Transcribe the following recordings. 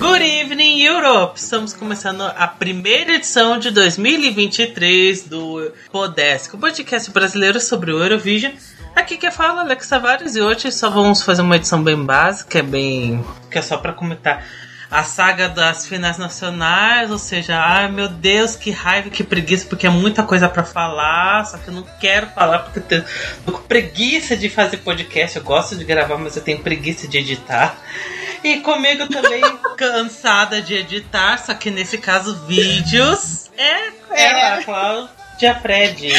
Good evening, Europe! Estamos começando a primeira edição de 2023 do Podesc, o podcast brasileiro sobre o Eurovision. Aqui que fala Alex Tavares e hoje só vamos fazer uma edição bem básica, é bem. que é só para comentar a saga das finais nacionais, ou seja, ai meu Deus, que raiva, que preguiça, porque é muita coisa para falar, só que eu não quero falar porque eu tô com preguiça de fazer podcast. Eu gosto de gravar, mas eu tenho preguiça de editar. E comigo também, cansada de editar, só que nesse caso, vídeos. É, é. a Cláudia Fred.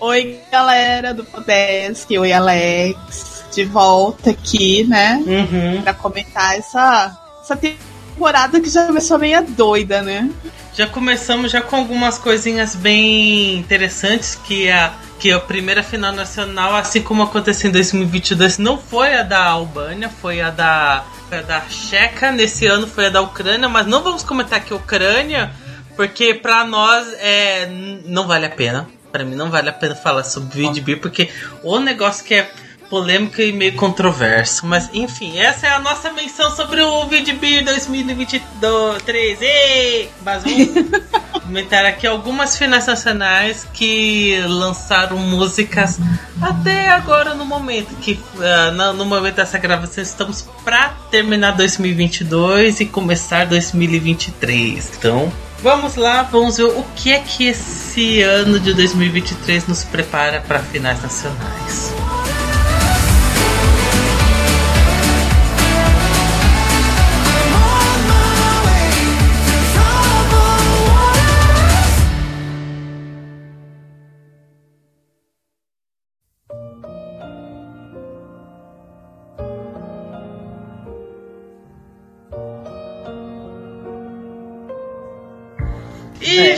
Oi, galera do Podesk, oi, Alex. De volta aqui, né? Uhum. Pra comentar essa, essa temporada que já começou meio doida, né? Já começamos já com algumas coisinhas bem interessantes que a que a primeira final nacional, assim como aconteceu em 2022, não foi a da Albânia, foi a da a da Checa, nesse ano foi a da Ucrânia, mas não vamos comentar que Ucrânia, porque para nós é não vale a pena. Para mim não vale a pena falar sobre VDB, porque o negócio que é polêmico e meio controverso. Mas enfim, essa é a nossa menção sobre o VDB 2023. Ei! Mas vamos comentar aqui algumas finais nacionais que lançaram músicas até agora no momento que uh, no momento dessa gravação estamos para terminar 2022 e começar 2023. Então, Vamos lá, vamos ver o que é que esse ano de 2023 nos prepara para finais nacionais.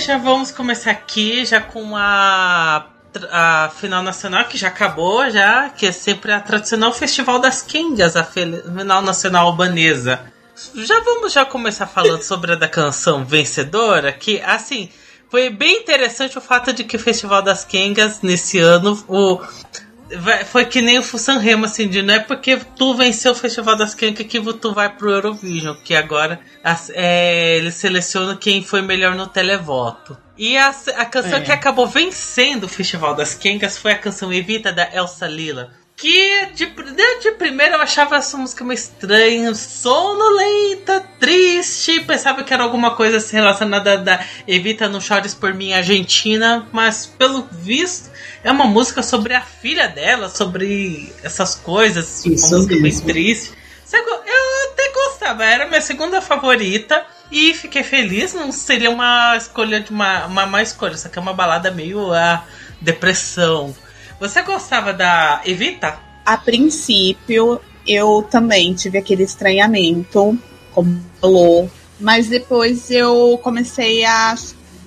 Já vamos começar aqui já com a a final nacional que já acabou já, que é sempre a tradicional Festival das Kengas, a final nacional albanesa. Já vamos já começar falando sobre a da canção vencedora, que assim, foi bem interessante o fato de que o Festival das Kengas nesse ano o foi que nem o Sanremo, assim, de não é porque tu venceu o Festival das Cancas que tu vai pro Eurovision, que agora é, eles selecionam quem foi melhor no televoto. E a, a canção é. que acabou vencendo o Festival das Cancas foi a canção Evita da Elsa Lila. Que de, de primeira eu achava essa música meio estranha, sonolenta, triste. Pensava que era alguma coisa assim relacionada da Evita Não Chores por Mim Argentina, mas pelo visto é uma música sobre a filha dela, sobre essas coisas. Isso uma música mesmo. bem triste. Eu até gostava, era minha segunda favorita. E fiquei feliz, não seria uma escolha de uma, uma má escolha, só que é uma balada meio a depressão. Você gostava da Evita? A princípio, eu também tive aquele estranhamento, como falou, mas depois eu comecei a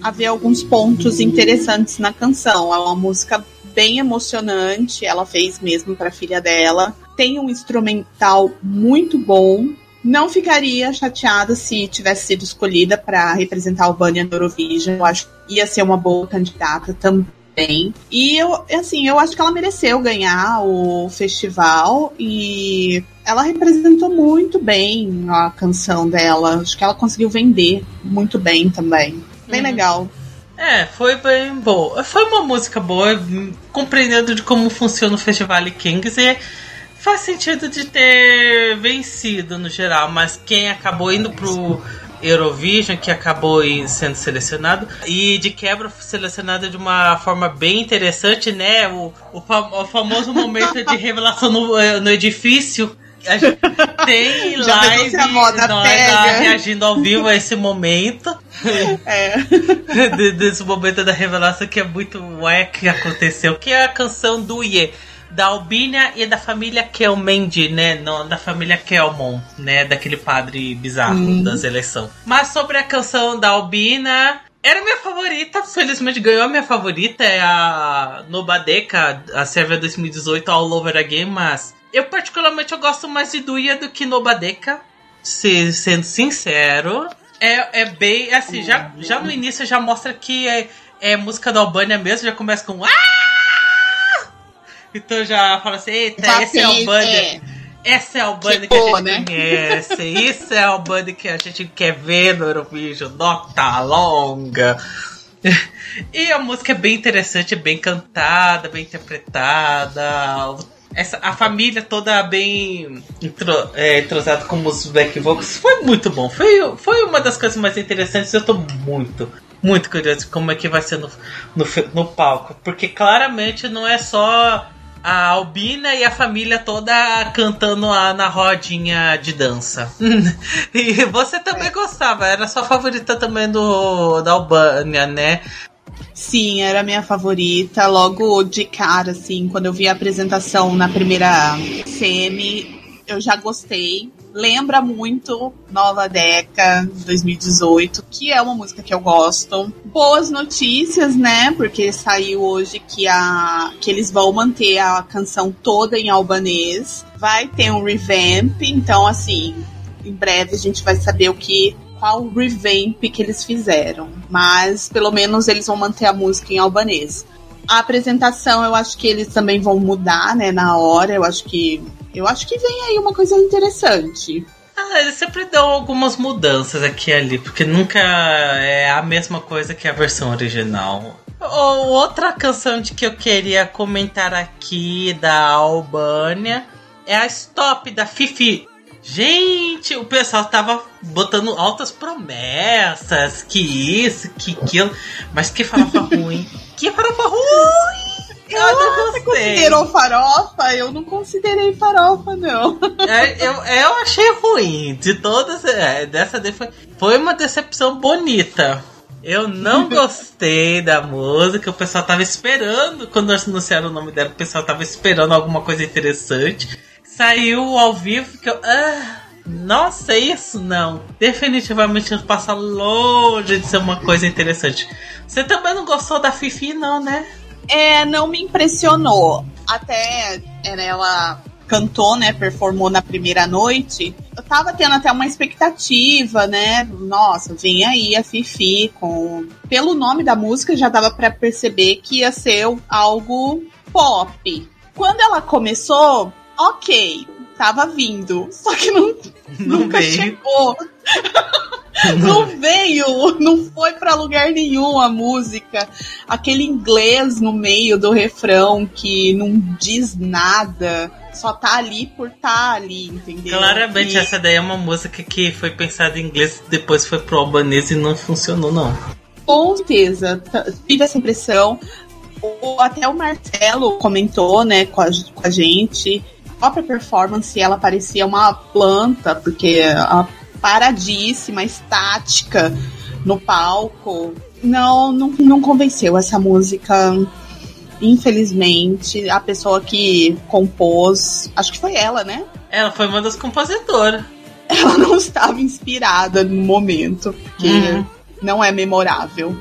haver alguns pontos interessantes na canção. É uma música bem emocionante, ela fez mesmo para a filha dela. Tem um instrumental muito bom. Não ficaria chateada se tivesse sido escolhida para representar a Albânia no Eurovision. Eu acho que ia ser uma boa candidata também. E eu, assim, eu acho que ela mereceu ganhar o festival e ela representou muito bem a canção dela. Acho que ela conseguiu vender muito bem também. Bem uhum. legal. É, foi bem boa. Foi uma música boa, compreendendo de como funciona o Festival Kings e faz sentido de ter vencido no geral, mas quem acabou indo pro Eurovision, que acabou sendo selecionado, e de quebra selecionado de uma forma bem interessante, né? O, o, fam o famoso momento de revelação no, eh, no edifício tem live nós reagindo ao vivo a esse momento. É. Desse momento da revelação que é muito ué que aconteceu. Que é a canção do Ye. Da Albina e da família Kelmendi, né? Não, da família Kelmon, né? Daquele padre bizarro hum. das eleições. Mas sobre a canção da Albina, era minha favorita, felizmente ganhou a minha favorita, é a Nobadeka, a Sérvia 2018 All Over Again, mas eu, particularmente, eu gosto mais de Duia do que Nobadeka. Se, sendo sincero. É, é bem. Assim, já, já no início já mostra que é, é música da Albânia mesmo, já começa com. Ah! Então já fala assim, eita, esse é Albânia. É. Essa é a Albânia que, que, a gente né? conhece. Isso é a Albânia que a gente quer ver no Eurovision. Nota longa. E a música é bem interessante, bem cantada, bem interpretada. Essa, a família toda bem intro, é, entrosada como os back vocals. Foi muito bom. Foi, foi uma das coisas mais interessantes. Eu tô muito, muito curioso como é que vai ser no, no, no palco. Porque claramente não é só a Albina e a família toda cantando a, na rodinha de dança. e você também gostava, era sua favorita também do da Albânia, né? Sim, era minha favorita. Logo de cara, assim, quando eu vi a apresentação na primeira CM, eu já gostei lembra muito Nova Deca 2018, que é uma música que eu gosto. Boas notícias, né? Porque saiu hoje que, a, que eles vão manter a canção toda em albanês. Vai ter um revamp, então assim, em breve a gente vai saber o que qual revamp que eles fizeram, mas pelo menos eles vão manter a música em albanês. A apresentação eu acho que eles também vão mudar, né, na hora. Eu acho que eu acho que vem aí uma coisa interessante. Ah, eles sempre dão algumas mudanças aqui e ali, porque nunca é a mesma coisa que a versão original. Outra canção de que eu queria comentar aqui da Albânia é a Stop da Fifi. Gente, o pessoal tava botando altas promessas, que isso, que aquilo, mas que farofa ruim. Que farofa ruim! Eu não Você considerou farofa? Eu não considerei farofa, não. É, eu, eu achei ruim. De todas, é, dessa foi, foi uma decepção bonita. Eu não gostei da música, o pessoal tava esperando, quando anunciaram o nome dela, o pessoal tava esperando alguma coisa interessante. Saiu ao vivo que eu. Ah, nossa, isso não. Definitivamente passa longe de ser uma coisa interessante. Você também não gostou da Fifi, não, né? É, não me impressionou. Até ela cantou, né, performou na primeira noite, eu tava tendo até uma expectativa, né? Nossa, vem aí a Fifi com pelo nome da música já dava para perceber que ia ser algo pop. Quando ela começou, OK, tava vindo, só que não, não nunca veio. chegou. não veio, não foi para lugar nenhum a música. Aquele inglês no meio do refrão que não diz nada, só tá ali por tá ali, entendeu? Claramente, e... essa daí é uma música que foi pensada em inglês, depois foi pro albanês e não funcionou, não. Com certeza, tive essa impressão. até o Marcelo comentou, né, com a, com a gente. A própria performance, ela parecia uma planta, porque a paradíssima, estática no palco. Não, não, não convenceu essa música. Infelizmente, a pessoa que compôs, acho que foi ela, né? Ela foi uma das compositoras. Ela não estava inspirada no momento, porque uhum. não é memorável.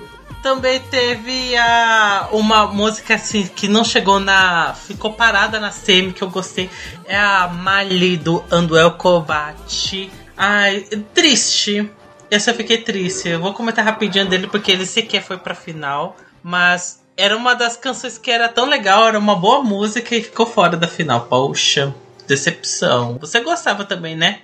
Também teve a, uma música assim que não chegou na. ficou parada na semi que eu gostei. É a Mali do Anduel Kovac Ai, triste. Essa eu fiquei triste. Eu vou comentar rapidinho dele porque ele sequer foi pra final. Mas era uma das canções que era tão legal, era uma boa música e ficou fora da final. Poxa, decepção. Você gostava também, né?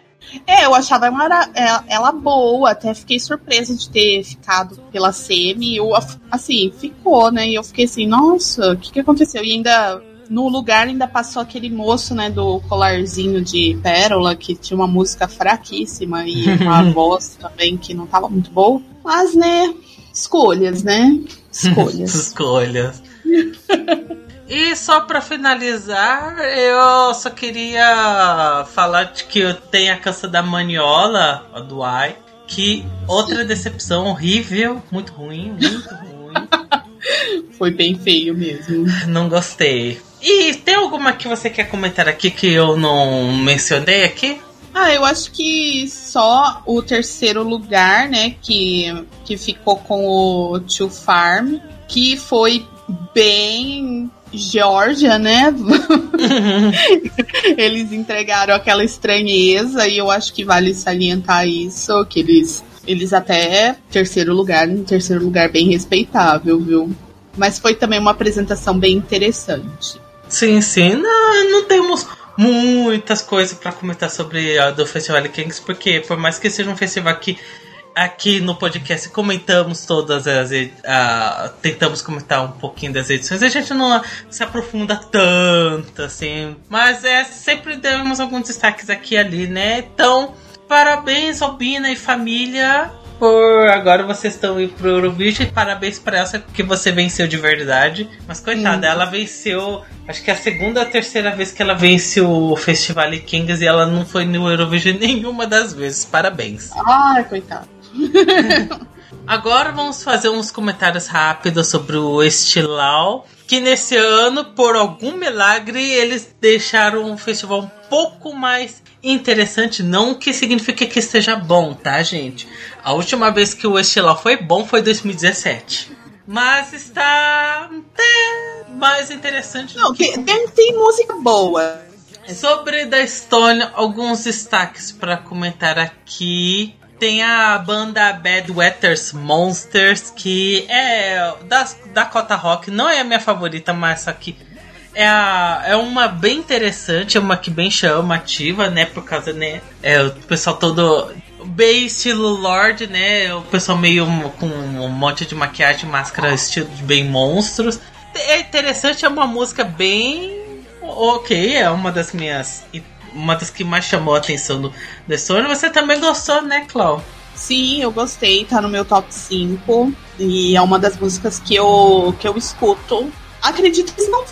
É, eu achava ela, ela boa, até fiquei surpresa de ter ficado pela semi. Eu, assim, ficou, né? E eu fiquei assim, nossa, o que, que aconteceu? E ainda no lugar ainda passou aquele moço, né, do colarzinho de pérola, que tinha uma música fraquíssima e uma voz também que não tava muito boa. Mas, né, escolhas, né? Escolhas. escolhas. E só para finalizar, eu só queria falar de que eu tenho a canção da Maniola, a do Ai, que outra decepção horrível, muito ruim, muito ruim. Foi bem feio mesmo. Não gostei. E tem alguma que você quer comentar aqui que eu não mencionei aqui? Ah, eu acho que só o terceiro lugar, né, que, que ficou com o Tio Farm, que foi bem Georgia, né? eles entregaram aquela estranheza e eu acho que vale salientar isso, que eles eles até terceiro lugar, um terceiro lugar bem respeitável, viu? Mas foi também uma apresentação bem interessante. Sim, sim. Não, não temos muitas coisas para comentar sobre a do Festival Kings, porque por mais que seja um festival que aqui no podcast comentamos todas as. Uh, tentamos comentar um pouquinho das edições. A gente não se aprofunda tanto, assim. Mas é sempre demos alguns destaques aqui e ali, né? Então, parabéns, Albina e família. Por agora vocês estão indo pro Eurovision. Parabéns para ela que você venceu de verdade. Mas coitada, ela venceu. Acho que é a segunda ou terceira vez que ela vence o Festival Kings e ela não foi no Eurovision nenhuma das vezes. Parabéns. Ai, coitada. Agora vamos fazer uns comentários rápidos sobre o Estilau. Que nesse ano, por algum milagre, eles deixaram o festival um pouco mais interessante. Não que signifique que esteja bom, tá, gente? A última vez que o Estilau foi bom foi 2017. Mas está até mais interessante. Não, tem, tem, tem música boa. Sobre da Estônia, alguns destaques para comentar aqui. Tem a banda Bad Wetters Monsters, que é da Dakota Rock, não é a minha favorita, mas só que é, a, é uma bem interessante, é uma que bem chamativa, né? Por causa, né? É o pessoal todo bem estilo Lord, né? O pessoal meio com um monte de maquiagem, máscara, estilo bem monstros. É interessante, é uma música bem ok, é uma das minhas uma das que mais chamou a atenção do The Stone. Você também gostou, né, Clau? Sim, eu gostei, tá no meu top 5. E é uma das músicas que eu, que eu escuto. Acredito que não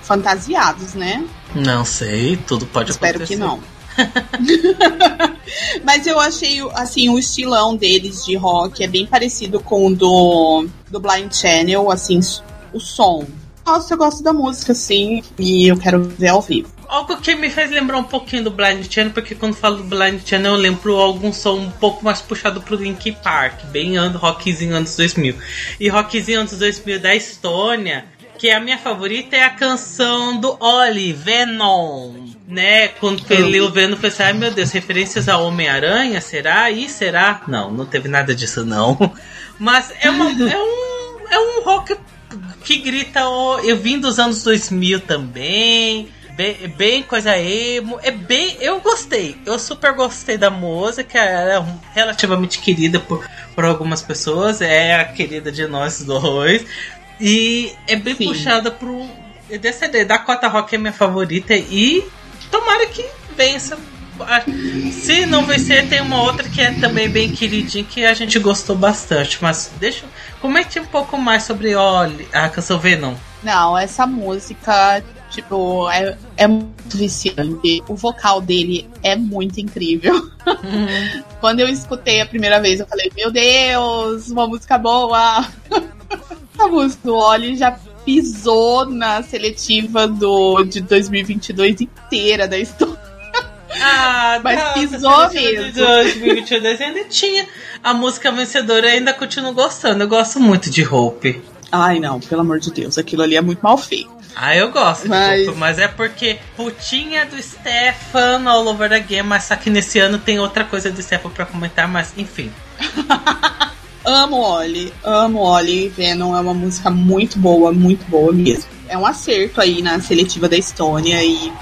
fantasiados, né? Não sei, tudo pode Espero acontecer. Espero que não. Mas eu achei, assim, o estilão deles de rock é bem parecido com o do, do Blind Channel, assim, o som. Nossa, eu gosto da música, sim, e eu quero ver ao vivo. Algo que me fez lembrar um pouquinho do Blind Channel, porque quando falo do Blind Channel eu lembro algum som um pouco mais puxado pro Linkin Park, bem ano, rockzinho anos 2000. E rockzinho anos 2000 da Estônia, que a minha favorita, é a canção do Oli, Venom. Né? Quando ele o Venom, eu pensei, ai meu Deus, referências a Homem-Aranha, será? E será? Não, não teve nada disso não. Mas é, uma, é, um, é um rock que grita, eu vim dos anos 2000 também bem, bem coisa emo. É bem. Eu gostei. Eu super gostei da música. Ela é relativamente querida por, por algumas pessoas. É a querida de nós dois. E é bem Sim. puxada pro. Dessa ideia. Dakota Rock é minha favorita. E tomara que vença. Se não vencer, tem uma outra que é também bem queridinha que a gente gostou bastante. Mas deixa. Comente um pouco mais sobre Oli, a canção Venom. Não, essa música Tipo, é, é muito viciante. O vocal dele é muito incrível. Uhum. Quando eu escutei a primeira vez, eu falei: Meu Deus, uma música boa! a música do Oli já pisou na seletiva do, de 2022 inteira da história. Ah, mas não, pisou mesmo. De 2022 ainda tinha a música vencedora, ainda continuo gostando. Eu gosto muito de Hope. Ai, não, pelo amor de Deus, aquilo ali é muito mal feito. Ah, eu gosto, mas... mas é porque putinha do Stefan all over again, mas só que nesse ano tem outra coisa do Stefan pra comentar, mas enfim. amo Oli, amo Oli. Venom é uma música muito boa, muito boa mesmo. É um acerto aí na seletiva da Estônia e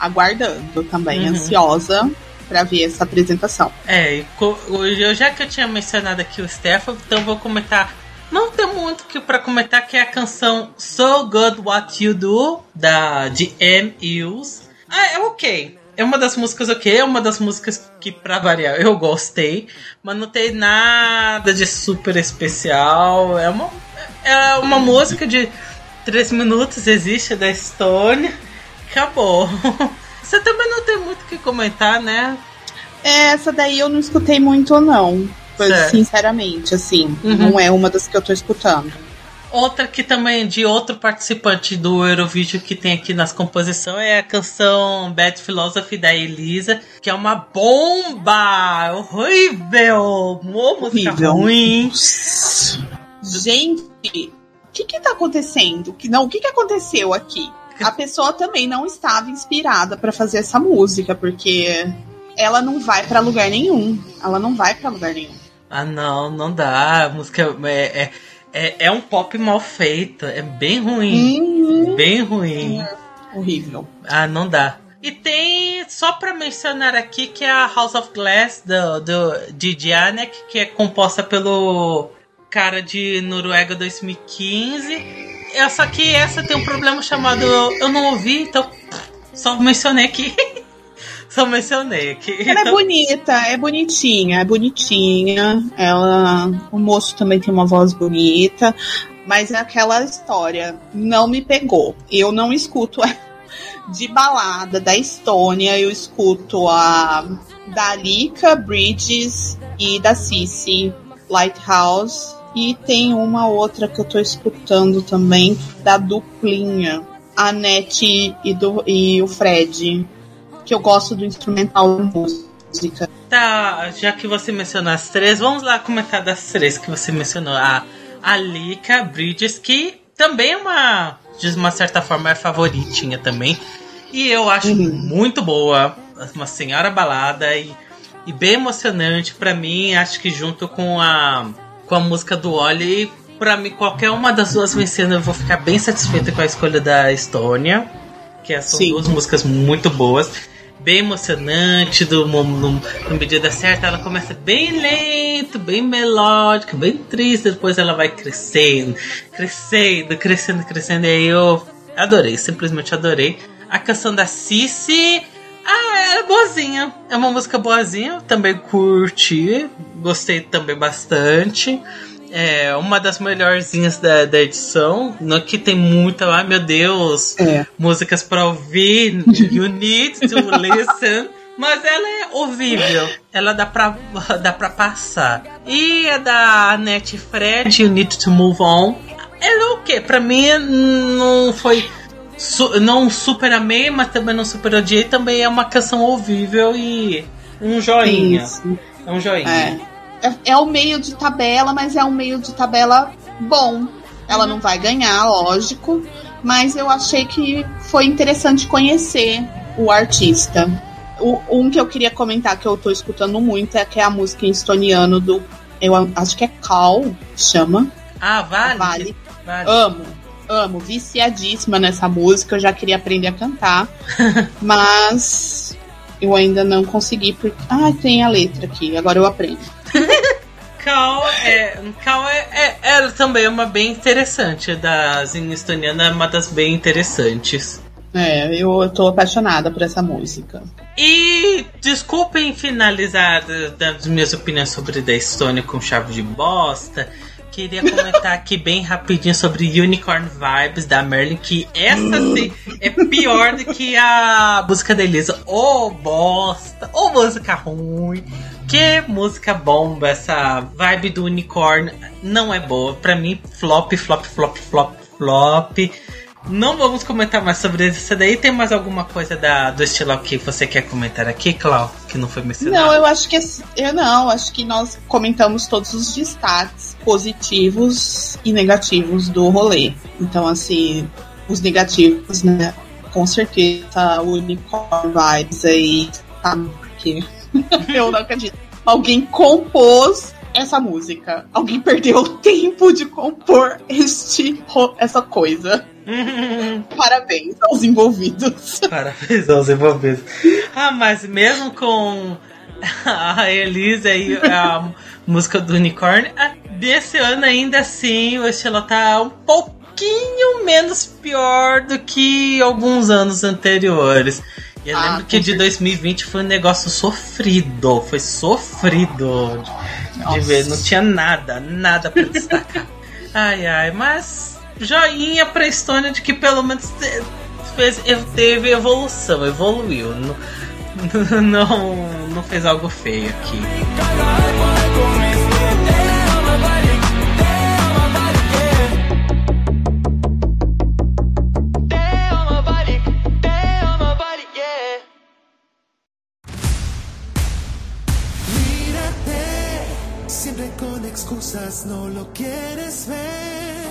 aguardando também, uhum. ansiosa para ver essa apresentação. É, eu, já que eu tinha mencionado aqui o Stefan, então vou comentar não tem muito que para comentar que é a canção So Good What You Do da de M. Hughes. Ah, é ok. É uma das músicas ok, é uma das músicas que, pra variar, eu gostei, mas não tem nada de super especial. É uma, é uma música de 3 minutos, existe da Stone, acabou. Você também não tem muito o que comentar, né? É, essa daí eu não escutei muito, não. Certo. Sinceramente, assim, uhum. não é uma das que eu tô escutando. Outra que também de outro participante do Eurovision que tem aqui nas composições é a canção Bad Philosophy da Elisa, que é uma bomba! Horrível! Uma música horrível. ruim. Gente, o que que tá acontecendo? Que não, o que que aconteceu aqui? A pessoa também não estava inspirada para fazer essa música, porque ela não vai para lugar nenhum. Ela não vai para lugar nenhum. Ah, não, não dá. A música é, é, é, é um pop mal feito. É bem ruim. Uhum. Bem ruim. É horrível. Ah, não dá. E tem, só pra mencionar aqui, que é a House of Glass do, do, de Janek, que é composta pelo cara de Noruega 2015. É, só que essa tem um problema chamado Eu não ouvi, então só mencionei aqui. só mencionei aqui. Ela é bonita, é bonitinha, é bonitinha. Ela, o moço também tem uma voz bonita, mas é aquela história, não me pegou. Eu não escuto de balada da Estônia, eu escuto a da Alika Bridges e da Cici Lighthouse. E tem uma outra que eu tô escutando também, da duplinha, a Nete e, do, e o Fred, que eu gosto do instrumental da música. Tá, já que você mencionou as três, vamos lá comentar das três que você mencionou. A Alika Bridges, que também é uma de uma certa forma é favoritinha também. E eu acho uhum. muito boa. Uma senhora balada e, e bem emocionante para mim. Acho que junto com a, com a música do Oli, para mim, qualquer uma das duas vencendo, eu vou ficar bem satisfeita com a escolha da Estônia. Que são Sim. duas músicas muito boas bem emocionante, do, no, no, medida certa, ela começa bem lento, bem melódica, bem triste, depois ela vai crescendo, crescendo, crescendo, crescendo, e aí eu adorei, simplesmente adorei. A canção da Cici, ah, é boazinha, é uma música boazinha, também curti, gostei também bastante é uma das melhorzinhas da, da edição. No que tem muita, ai meu Deus, é. músicas para ouvir. You need to listen. Mas ela é ouvível, ela dá pra, dá pra passar. E a da Net Fred, You Need to Move On. Ela é o que? Pra mim não foi. Su, não super amei, mas também não super odiei. Também é uma canção ouvível e um joinha. Isso. É um joinha. É é, é o meio de tabela, mas é um meio de tabela bom. Ela não vai ganhar, lógico, mas eu achei que foi interessante conhecer o artista. O, um que eu queria comentar que eu tô escutando muito é que é a música em estoniano do. Eu acho que é Cal, chama. Ah, vale. vale. vale. Amo, amo, viciadíssima nessa música. Eu já queria aprender a cantar, mas eu ainda não consegui. Porque... Ah, tem a letra aqui, agora eu aprendo. Cal é, Cal é, é, ela também é uma bem interessante. Da Zinha Estoniana é uma das bem interessantes. É, eu tô apaixonada por essa música. E desculpem finalizar das minhas opiniões sobre da Estônia com chave de bosta. Queria comentar aqui bem rapidinho sobre Unicorn Vibes da Merlin, que essa sim é pior do que a música da Elisa. Ô oh, bosta! Ô oh, música ruim! Que música bomba, essa vibe do unicórnio não é boa. Pra mim, flop, flop, flop, flop, flop. Não vamos comentar mais sobre isso daí. Tem mais alguma coisa da, do estilo que você quer comentar aqui, Clau? Que não foi mencionado? Não, eu acho que eu não, acho que nós comentamos todos os destaques positivos e negativos do rolê. Então, assim, os negativos, né? Com certeza, o Unicórnio Vibes aí, sabe? Porque eu não acredito. Alguém compôs essa música. Alguém perdeu o tempo de compor este, essa coisa. Parabéns aos envolvidos. Parabéns aos envolvidos. Ah, mas mesmo com a Elisa e a música do unicórnio, desse ano ainda assim o estilo tá um pouquinho menos pior do que alguns anos anteriores. E eu ah, lembro que de 2020 foi um negócio sofrido. Foi sofrido de, de ver. Não tinha nada, nada para destacar. ai, ai, mas joinha pra Estônia de que pelo menos fez, teve evolução, evoluiu. Não, não, não fez algo feio aqui. Excusas, no lo quieres ver.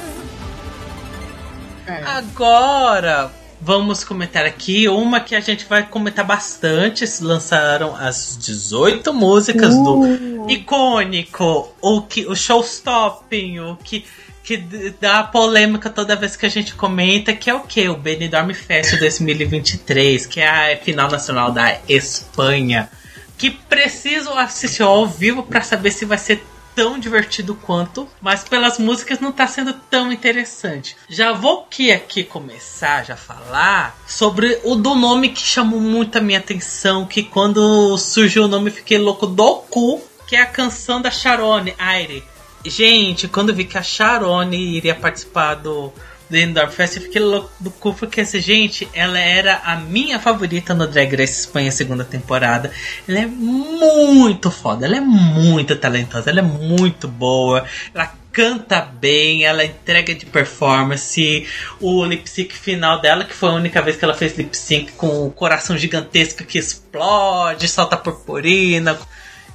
É. Agora, vamos comentar aqui uma que a gente vai comentar bastante. Lançaram as 18 músicas uh. do icônico, o que o showstopping, o que que dá polêmica toda vez que a gente comenta, que é o que? O Benidorm Fest 2023, que é a final nacional da Espanha. Que preciso assistir ao vivo para saber se vai ser tão divertido quanto, mas pelas músicas não tá sendo tão interessante. Já vou aqui, aqui começar já falar sobre o do nome que chamou muito a minha atenção, que quando surgiu o nome fiquei louco do cu, que é a canção da Sharone, Aire. Gente, quando vi que a Sharone iria participar do do Indoor Fest, eu fiquei louco porque essa gente, ela era a minha favorita no Drag Race Espanha segunda temporada. Ela é muito foda, ela é muito talentosa, ela é muito boa, ela canta bem, ela entrega de performance. O lip sync final dela, que foi a única vez que ela fez lip sync com o coração gigantesco que explode, solta purpurina.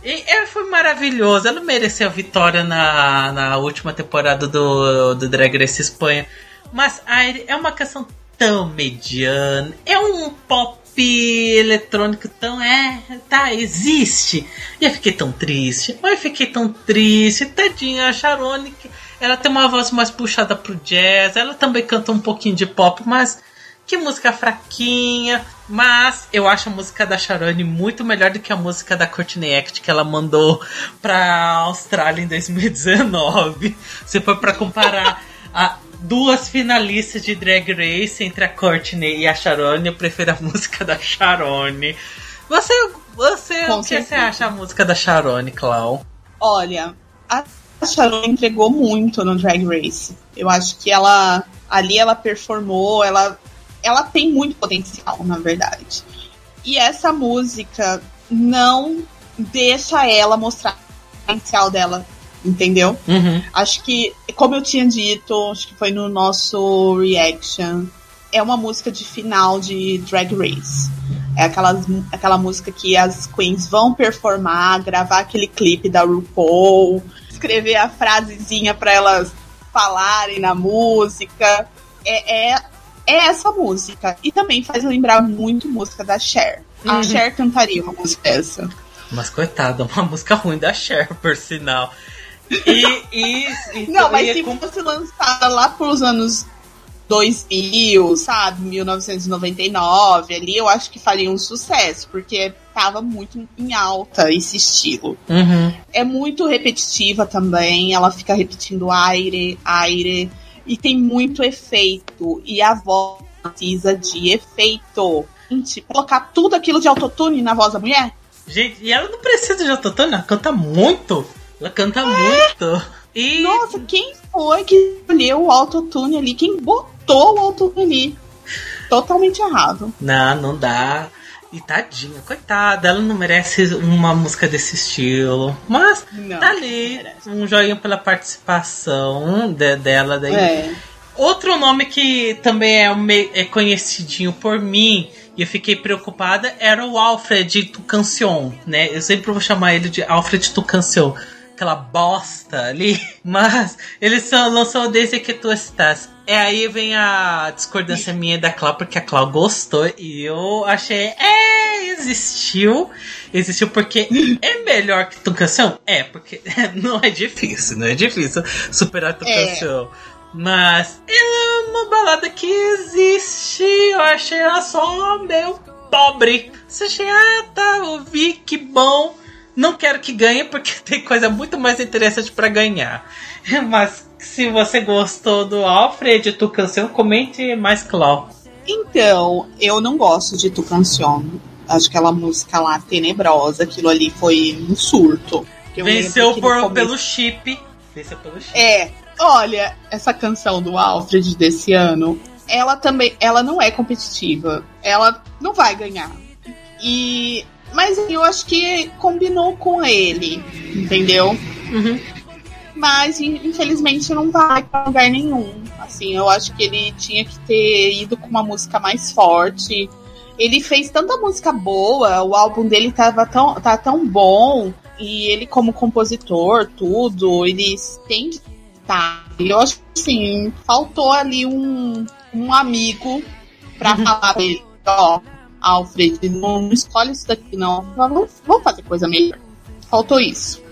E ela foi maravilhosa, ela mereceu a vitória na, na última temporada do, do Drag Race Espanha. Mas Aire é uma canção tão mediana. É um pop eletrônico tão. É, tá, existe. E eu fiquei tão triste. Mas eu fiquei tão triste. Tadinha, a Sharone. Ela tem uma voz mais puxada pro jazz. Ela também canta um pouquinho de pop, mas. Que música fraquinha. Mas eu acho a música da Sharone muito melhor do que a música da Courtney Act que ela mandou pra Austrália em 2019. Se for para comparar a, duas finalistas de Drag Race entre a Courtney e a Sharone. Eu prefiro a música da Sharone. Você, você o que você acha a música da Sharone, Clau? Olha, a Sharone entregou muito no Drag Race. Eu acho que ela ali ela performou, ela ela tem muito potencial, na verdade. E essa música não deixa ela mostrar o potencial dela entendeu? Uhum. Acho que, como eu tinha dito, acho que foi no nosso reaction, é uma música de final de Drag Race. É aquela, aquela música que as queens vão performar, gravar aquele clipe da RuPaul, escrever a frasezinha para elas falarem na música. É, é, é essa música. E também faz lembrar muito música da Cher. A uhum. Cher cantaria uma música dessa. Mas coitada, uma música ruim da Cher, por sinal. E, e, e Não, mas se com... fosse lançada lá pros anos 2000, sabe? 1999, ali eu acho que faria um sucesso, porque tava muito em alta esse estilo. Uhum. É muito repetitiva também, ela fica repetindo aire, aire, e tem muito efeito, e a voz precisa de efeito. Gente, colocar tudo aquilo de autotune na voz da mulher? Gente, e ela não precisa de autotune, ela canta muito. Ela canta é. muito. E... Nossa, quem foi que escolheu o autotune ali? Quem botou o autotune ali? Totalmente errado. Não, não dá. E tadinha, coitada, ela não merece uma música desse estilo. Mas não, tá ali. Um joinha pela participação de, dela daí. É. Outro nome que também é, é conhecidinho por mim e eu fiquei preocupada era o Alfred Tucancion, né? Eu sempre vou chamar ele de Alfred Tucancion aquela bosta ali, mas ele só lançou Desde que tu estás. É aí vem a discordância minha da Clau, porque a Clau gostou e eu achei, é, existiu. Existiu porque é melhor que tu canção? É, porque não é difícil, não é difícil superar tu é. canção. Mas é uma balada que existe. Eu achei ela só meio pobre. Você achei, ah, tá, ouvi, que bom. Não quero que ganhe porque tem coisa muito mais interessante para ganhar. Mas se você gostou do Alfred Tu Canção, comente mais Clau. Então, eu não gosto de Tu Canção. Acho que aquela música lá tenebrosa, aquilo ali foi um surto. Venceu por, pelo chip. Venceu pelo chip. É, olha, essa canção do Alfred desse ano, ela também, ela não é competitiva. Ela não vai ganhar. E mas eu acho que combinou com ele, entendeu? Uhum. Mas infelizmente não vai para lugar nenhum. Assim, eu acho que ele tinha que ter ido com uma música mais forte. Ele fez tanta música boa, o álbum dele tava tão, tá tão bom. E ele, como compositor, tudo, ele tem de tá. Eu acho que assim, faltou ali um, um amigo pra uhum. falar dele, ó Alfred, não, não escolhe isso daqui, não. Vamos, vamos fazer coisa melhor. Faltou isso.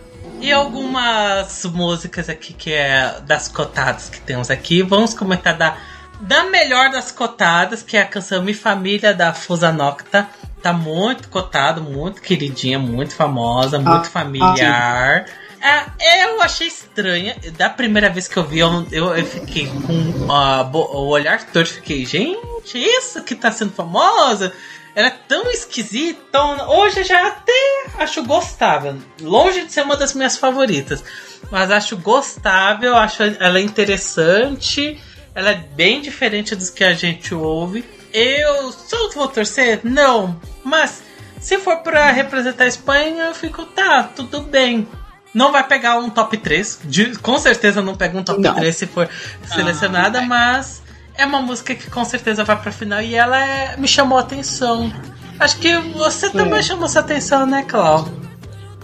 E algumas músicas aqui que é das cotadas que temos aqui. Vamos comentar da, da melhor das cotadas, que é a canção Mi Família da Fusa Nocta. Tá muito cotado, muito queridinha, muito famosa, muito ah, familiar. Ah, eu achei estranha. Da primeira vez que eu vi, eu, eu, eu fiquei com uh, o olhar torto. Fiquei, gente, isso que tá sendo famosa. Ela é tão esquisita. Hoje já até acho gostável. Longe de ser uma das minhas favoritas. Mas acho gostável, acho ela interessante. Ela é bem diferente dos que a gente ouve. Eu só vou torcer? Não. Mas se for para representar a Espanha, eu fico, tá, tudo bem. Não vai pegar um top 3. De, com certeza não pega um top não. 3 se for selecionada, ah, mas é uma música que com certeza vai pra final e ela é, me chamou a atenção. Acho que você também é. chamou sua atenção, né, Clau?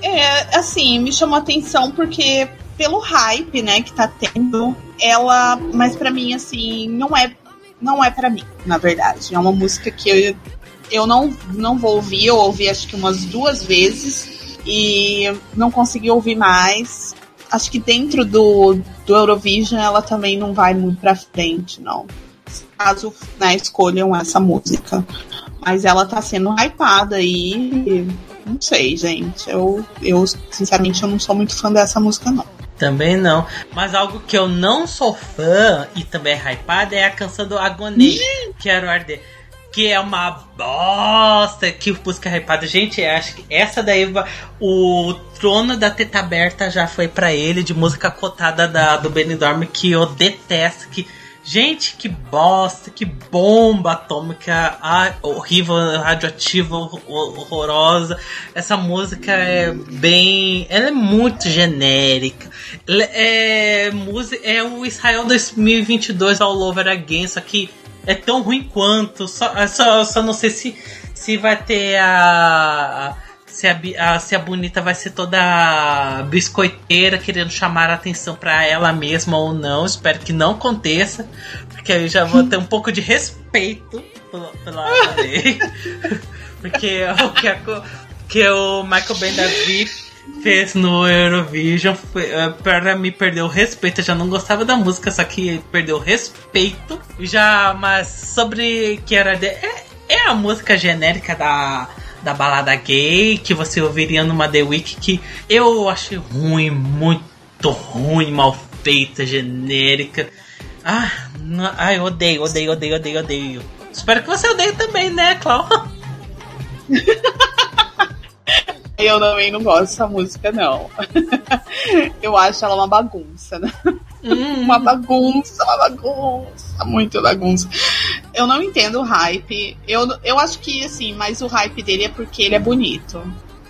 É, assim, me chamou a atenção porque pelo hype, né, que tá tendo, ela, mas para mim assim, não é não é para mim, na verdade. É uma música que eu, eu não não vou ouvir, eu ouvi acho que umas duas vezes e não consegui ouvir mais acho que dentro do, do Eurovision ela também não vai muito pra frente, não. Caso né, escolham essa música. Mas ela tá sendo hypada aí. Não sei, gente. Eu, eu, sinceramente, eu não sou muito fã dessa música, não. Também não. Mas algo que eu não sou fã e também é hypada é a canção do Agonie, Quero Arder que é uma bosta, que música hypada. Gente, acho que essa daí o trono da teta aberta já foi para ele de música cotada da, do Benidorm que eu detesto, que Gente, que bosta, que bomba atômica ah, horrível, radioativa, horrorosa. Essa música é bem. Ela é muito genérica. É, é o Israel 2022 all over again, só que é tão ruim quanto. Só, só, só não sei se, se vai ter a. Se a, a, se a bonita vai ser toda biscoiteira querendo chamar a atenção para ela mesma ou não. Espero que não aconteça. Porque aí já vou ter um pouco de respeito pela, pela lei. porque o que, a, que o Michael Ben Davi fez no Eurovision uh, para me perder o respeito. Eu já não gostava da música, só que perdeu o respeito. Já, mas sobre que era de, é, é a música genérica da da balada gay que você ouviria numa The Week que eu achei ruim, muito ruim, mal feita, genérica. Ah, não, ai, odeio, odeio, odeio, odeio, odeio. Espero que você odeie também, né, Clau? Eu também não gosto dessa música, não. Eu acho ela uma bagunça, né? Hum. Uma bagunça, uma bagunça, muito bagunça. Eu não entendo o hype. Eu, eu acho que, assim, mas o hype dele é porque ele é bonito.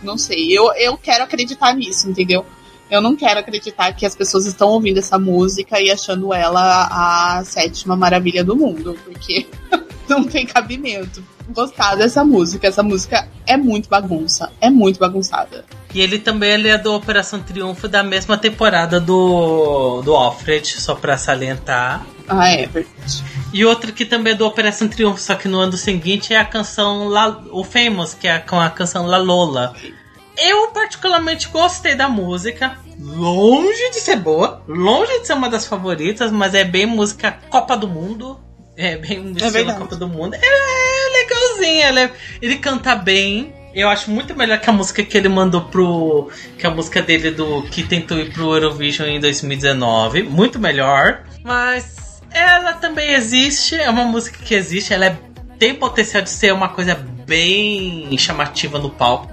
Não sei. Eu, eu quero acreditar nisso, entendeu? Eu não quero acreditar que as pessoas estão ouvindo essa música e achando ela a sétima maravilha do mundo, porque não tem cabimento gostar dessa música. Essa música é muito bagunça, é muito bagunçada. E ele também ele é do Operação Triunfo da mesma temporada do, do Alfred, só pra salientar. Ah, é verdade. E outra que também é do Operação Triunfo, só que no ano seguinte é a canção La, o Famous, que é com a canção La Lola. Eu particularmente gostei da música. Longe de ser boa, longe de ser uma das favoritas, mas é bem música Copa do Mundo. É bem um é Copa do Mundo. É, legalzinho, ele, é, ele canta bem. Eu acho muito melhor que a música que ele mandou pro. Que a música dele do. que tentou ir pro Eurovision em 2019. Muito melhor. Mas ela também existe. É uma música que existe. Ela é, tem potencial de ser uma coisa bem chamativa no palco.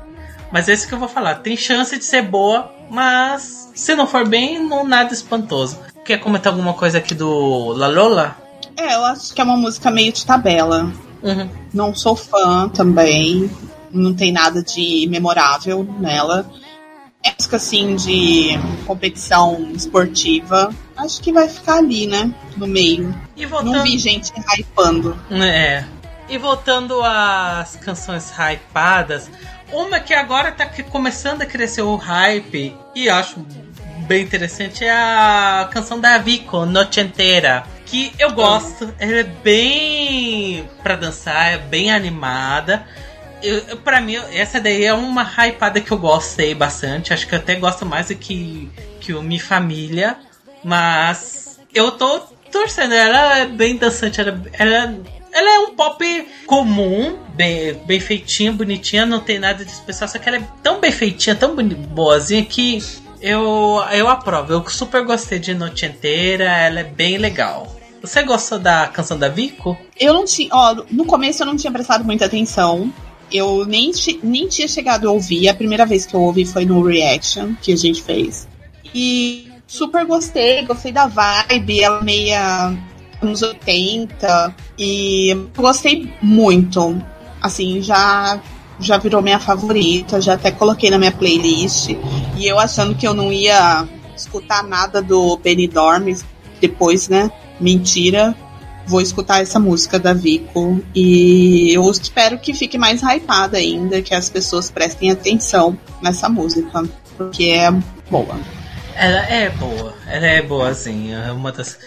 Mas é isso que eu vou falar. Tem chance de ser boa, mas se não for bem, não nada espantoso. Quer comentar alguma coisa aqui do La Lola? É, eu acho que é uma música meio de tabela. Uhum. Não sou fã também. Não tem nada de memorável nela. É música assim de competição esportiva. Acho que vai ficar ali, né? No meio. Voltando... Não vi gente hypando. É. E voltando às canções hypadas, uma que agora tá começando a crescer o hype e acho bem interessante é a canção da Vico, Noche Inteira que eu gosto. Ela é bem pra dançar, é bem animada. eu, pra mim, essa daí é uma hypada que eu gostei bastante. Acho que eu até gosto mais do que, que o Mi Família. Mas eu tô torcendo. Ela é bem dançante. Ela, ela, ela é um pop comum, bem, bem feitinha, bonitinha. Não tem nada de especial. Só que ela é tão bem feitinha, tão boazinha que eu, eu aprovo. Eu super gostei de Noite Inteira. Ela é bem legal. Você gostou da canção da Vico? Eu não tinha. Ó, no começo eu não tinha prestado muita atenção. Eu nem, nem tinha chegado a ouvir. A primeira vez que eu ouvi foi no Reaction que a gente fez. E super gostei, gostei da vibe, ela meia anos 80. E gostei muito. Assim, já já virou minha favorita, já até coloquei na minha playlist. E eu achando que eu não ia escutar nada do Benny Dormes depois, né? Mentira. Vou escutar essa música da Vico e eu espero que fique mais hypada ainda, que as pessoas prestem atenção nessa música, porque é boa. Ela é boa, ela é boazinha, é uma das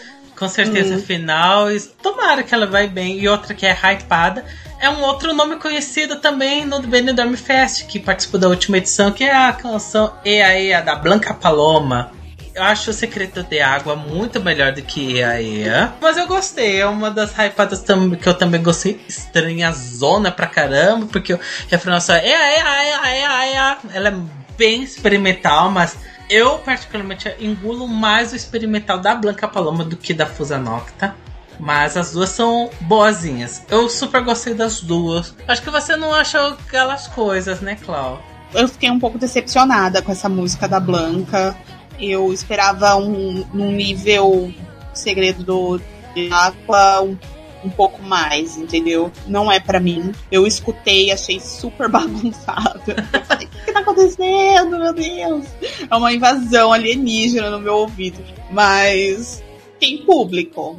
com certeza hum. final. E tomara que ela vai bem. E outra que é hypada. É um outro nome conhecido também no Benidorm Fest, que participou da última edição, que é a canção Ea Ea da Blanca Paloma. Eu acho o Secreto de Água muito melhor do que Ea Ea. Mas eu gostei, é uma das hypadas que eu também gostei. Estranha zona pra caramba, porque o refrão só é Ea Ea Ea Ea. Ela é bem experimental, mas eu particularmente engulo mais o experimental da Blanca Paloma do que da Fusa Nocta. Mas as duas são boazinhas. Eu super gostei das duas. Acho que você não achou aquelas coisas, né, Clau? Eu fiquei um pouco decepcionada com essa música da Blanca. Eu esperava um, um nível segredo do Aqua um, um pouco mais, entendeu? Não é para mim. Eu escutei, achei super bagunçado. O que tá acontecendo, meu Deus? É uma invasão alienígena no meu ouvido. Mas tem público.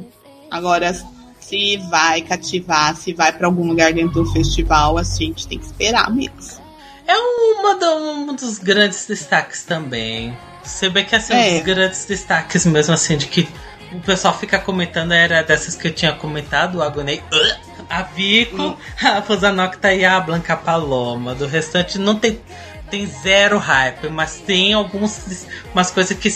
Agora, se vai cativar, se vai para algum lugar dentro do festival, a gente tem que esperar mesmo. É uma do, um dos grandes destaques também. Você vê que assim, é. os grandes destaques mesmo assim, de que o pessoal fica comentando, era dessas que eu tinha comentado, o Agonei, a Vico, a Fusanocta e a Blanca Paloma. Do restante não tem, tem zero hype, mas tem algumas umas coisas que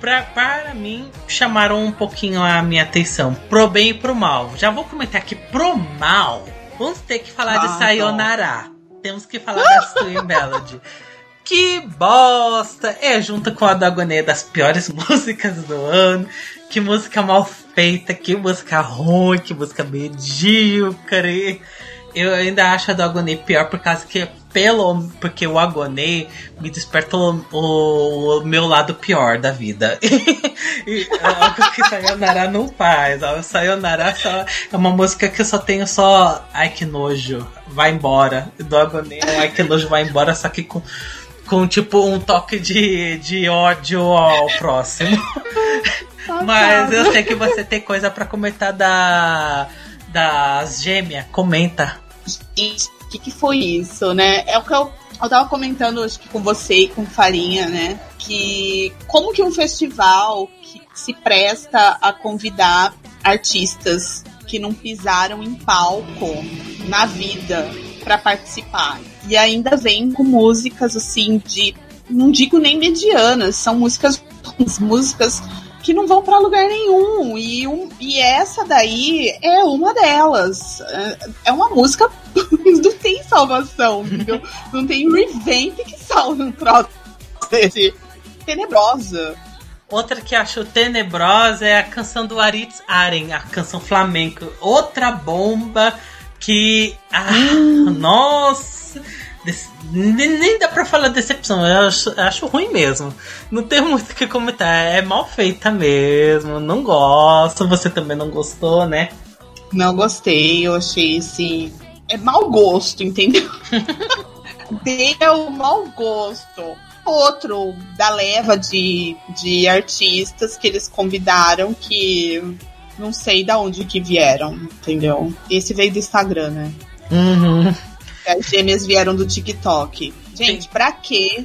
pra, para mim chamaram um pouquinho a minha atenção. Pro bem e pro mal. Já vou comentar aqui pro mal. Vamos ter que falar ah, de Sayonara. Temos que falar da Swing Melody. Que bosta! É junto com a da Agonia das piores músicas do ano. Que música mal feita, que música ruim, que música medíocre. Eu ainda acho a do pior por causa que pelo porque o Agoné me desperta o, o, o, meu lado pior da vida. e é algo que Sayonara não faz. A Sayonara só, é uma música que eu só tenho só. Ai que nojo, vai embora. Do Agoné, ai que nojo, vai embora, só que com com tipo um toque de, de ódio ao próximo. Mas eu sei que você tem coisa para comentar da das gêmeas. Comenta. Gente, o que, que foi isso, né? É o que eu, eu tava comentando acho que com você e com Farinha, né? Que como que um festival que se presta a convidar artistas que não pisaram em palco na vida para participar. E ainda vem com músicas assim de. Não digo nem medianas, são músicas. músicas que não vão para lugar nenhum. E, um, e essa daí é uma delas. É, é uma música. não tem salvação, entendeu? Não tem revamp que salve um troço desse. Tenebrosa. Outra que acho tenebrosa é a canção do Aritz Aren, a canção flamenco. Outra bomba que. Ah, hum. Nossa! Nem dá pra falar decepção, eu acho, acho, ruim mesmo. Não tem muito o que comentar, é mal feita mesmo, não gosto, você também não gostou, né? Não gostei, eu achei assim. É mau gosto, entendeu? Deu mau gosto. Outro da leva de, de artistas que eles convidaram que não sei da onde que vieram, entendeu? Esse veio do Instagram, né? Uhum. As gêmeas vieram do TikTok. Gente, Sim. pra quê?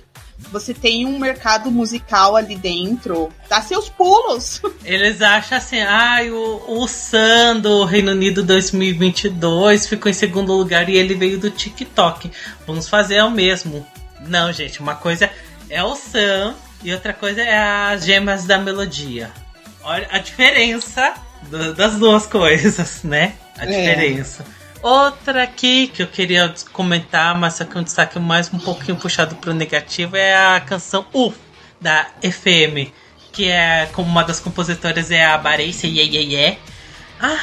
Você tem um mercado musical ali dentro. Dá seus pulos. Eles acham assim, ah, o, o Sam do Reino Unido 2022 ficou em segundo lugar e ele veio do TikTok. Vamos fazer o mesmo. Não, gente, uma coisa é o Sam e outra coisa é as gemas da melodia. Olha a diferença das duas coisas, né? A é. diferença. Outra aqui que eu queria comentar, mas só que um destaque mais um pouquinho puxado pro negativo é a canção U da FM, que é como uma das compositoras é a Barência Ye Ye Ye. Ah,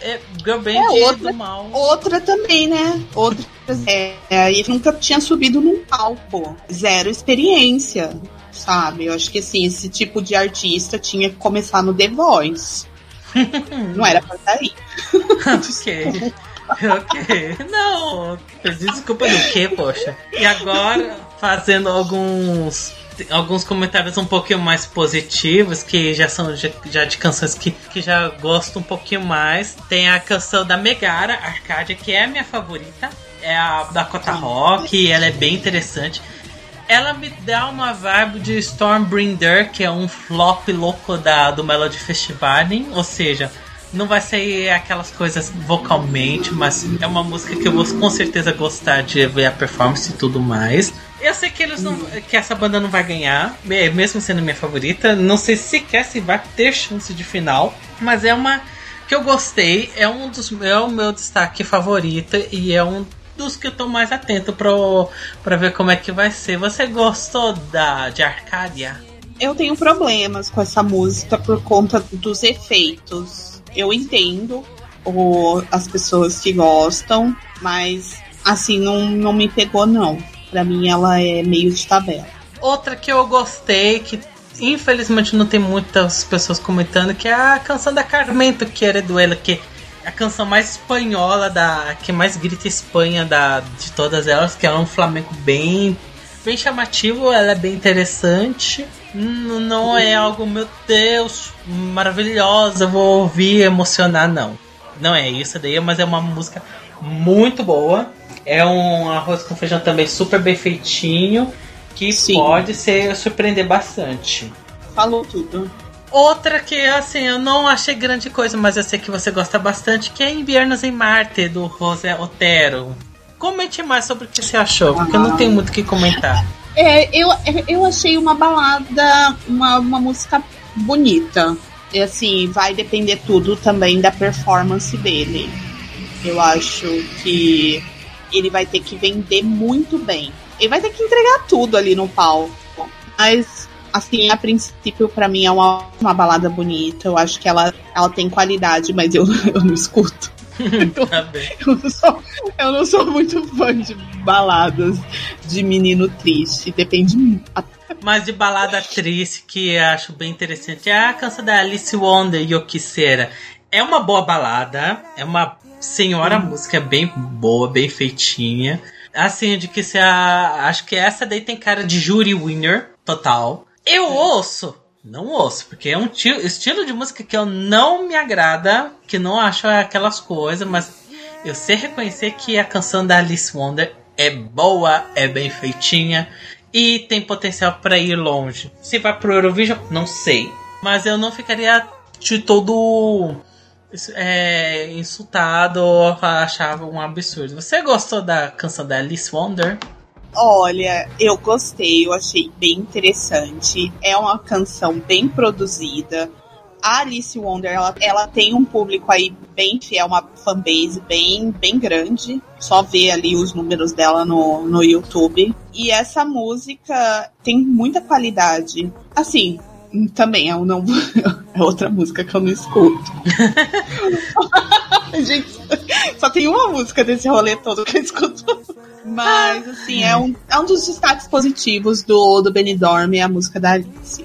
é girl band é, outra, do mal. Outra também, né? Outra é, aí nunca tinha subido num palco, zero experiência, sabe? Eu acho que assim, esse tipo de artista tinha que começar no The Voice. Não era pra sair. ok. ok. Não, desculpa do que, poxa. E agora, fazendo alguns alguns comentários um pouquinho mais positivos, que já são já, já, de canções que, que já gosto um pouquinho mais. Tem a canção da Megara, Arcadia, que é a minha favorita. É a Dakota Rock, ela é bem interessante. Ela me dá uma vibe de Stormbringer, que é um flop louco da, do Melody Festival, ou seja, não vai ser aquelas coisas vocalmente, mas é uma música que eu vou com certeza gostar de ver a performance e tudo mais. Eu sei que eles não, que essa banda não vai ganhar, mesmo sendo minha favorita. Não sei sequer se vai ter chance de final, mas é uma que eu gostei. É um dos é o meu destaque favorito e é um dos que eu tô mais atento para ver como é que vai ser. Você gostou da de Arcadia? Eu tenho problemas com essa música por conta dos efeitos eu entendo o, as pessoas que gostam, mas assim, não, não me pegou, não. Pra mim, ela é meio de tabela. Outra que eu gostei, que infelizmente não tem muitas pessoas comentando, que é a canção da Carmento, que era do ela, que a canção mais espanhola, da que mais grita Espanha da, de todas elas, que é um flamenco bem, bem chamativo, ela é bem interessante. Não é algo, meu Deus, maravilhosa, vou ouvir emocionar, não. Não é isso daí, mas é uma música muito boa. É um arroz com feijão também super bem feitinho, que Sim. pode ser surpreender bastante. Falou tudo. Outra que, assim, eu não achei grande coisa, mas eu sei que você gosta bastante, que é Inviernos em Marte, do José Otero. Comente mais sobre o que você achou, porque eu não tenho muito o que comentar. É, eu, eu achei uma balada, uma, uma música bonita. E assim, vai depender tudo também da performance dele. Eu acho que ele vai ter que vender muito bem. Ele vai ter que entregar tudo ali no palco. Mas, assim, a princípio, para mim é uma, uma balada bonita. Eu acho que ela, ela tem qualidade, mas eu, eu não escuto. tá eu, não sou, eu não sou muito fã de baladas de menino triste. Depende muito. Mas de balada triste que eu acho bem interessante é a canção da Alice Wonder, Yokisera. É uma boa balada, é uma senhora hum. música bem boa, bem feitinha. Assim, de que se a. Acho que essa daí tem cara de jury winner total. Eu ouço não ouço, porque é um estilo de música que eu não me agrada, que não acho aquelas coisas, mas eu sei reconhecer que a canção da Alice Wonder é boa, é bem feitinha e tem potencial para ir longe. Se vai pro Eurovision, não sei, mas eu não ficaria de todo é, insultado ou achava um absurdo. Você gostou da canção da Alice Wonder? Olha, eu gostei, eu achei bem interessante. É uma canção bem produzida. A Alice Wonder, ela, ela tem um público aí bem fiel, uma fanbase bem, bem grande. Só ver ali os números dela no, no YouTube. E essa música tem muita qualidade. Assim, também é, não, é outra música que eu não escuto. Gente, só tem uma música desse rolê todo que eu escuto. Mas, assim, é um, é um dos destaques positivos do, do Benidorm, a música da Alice.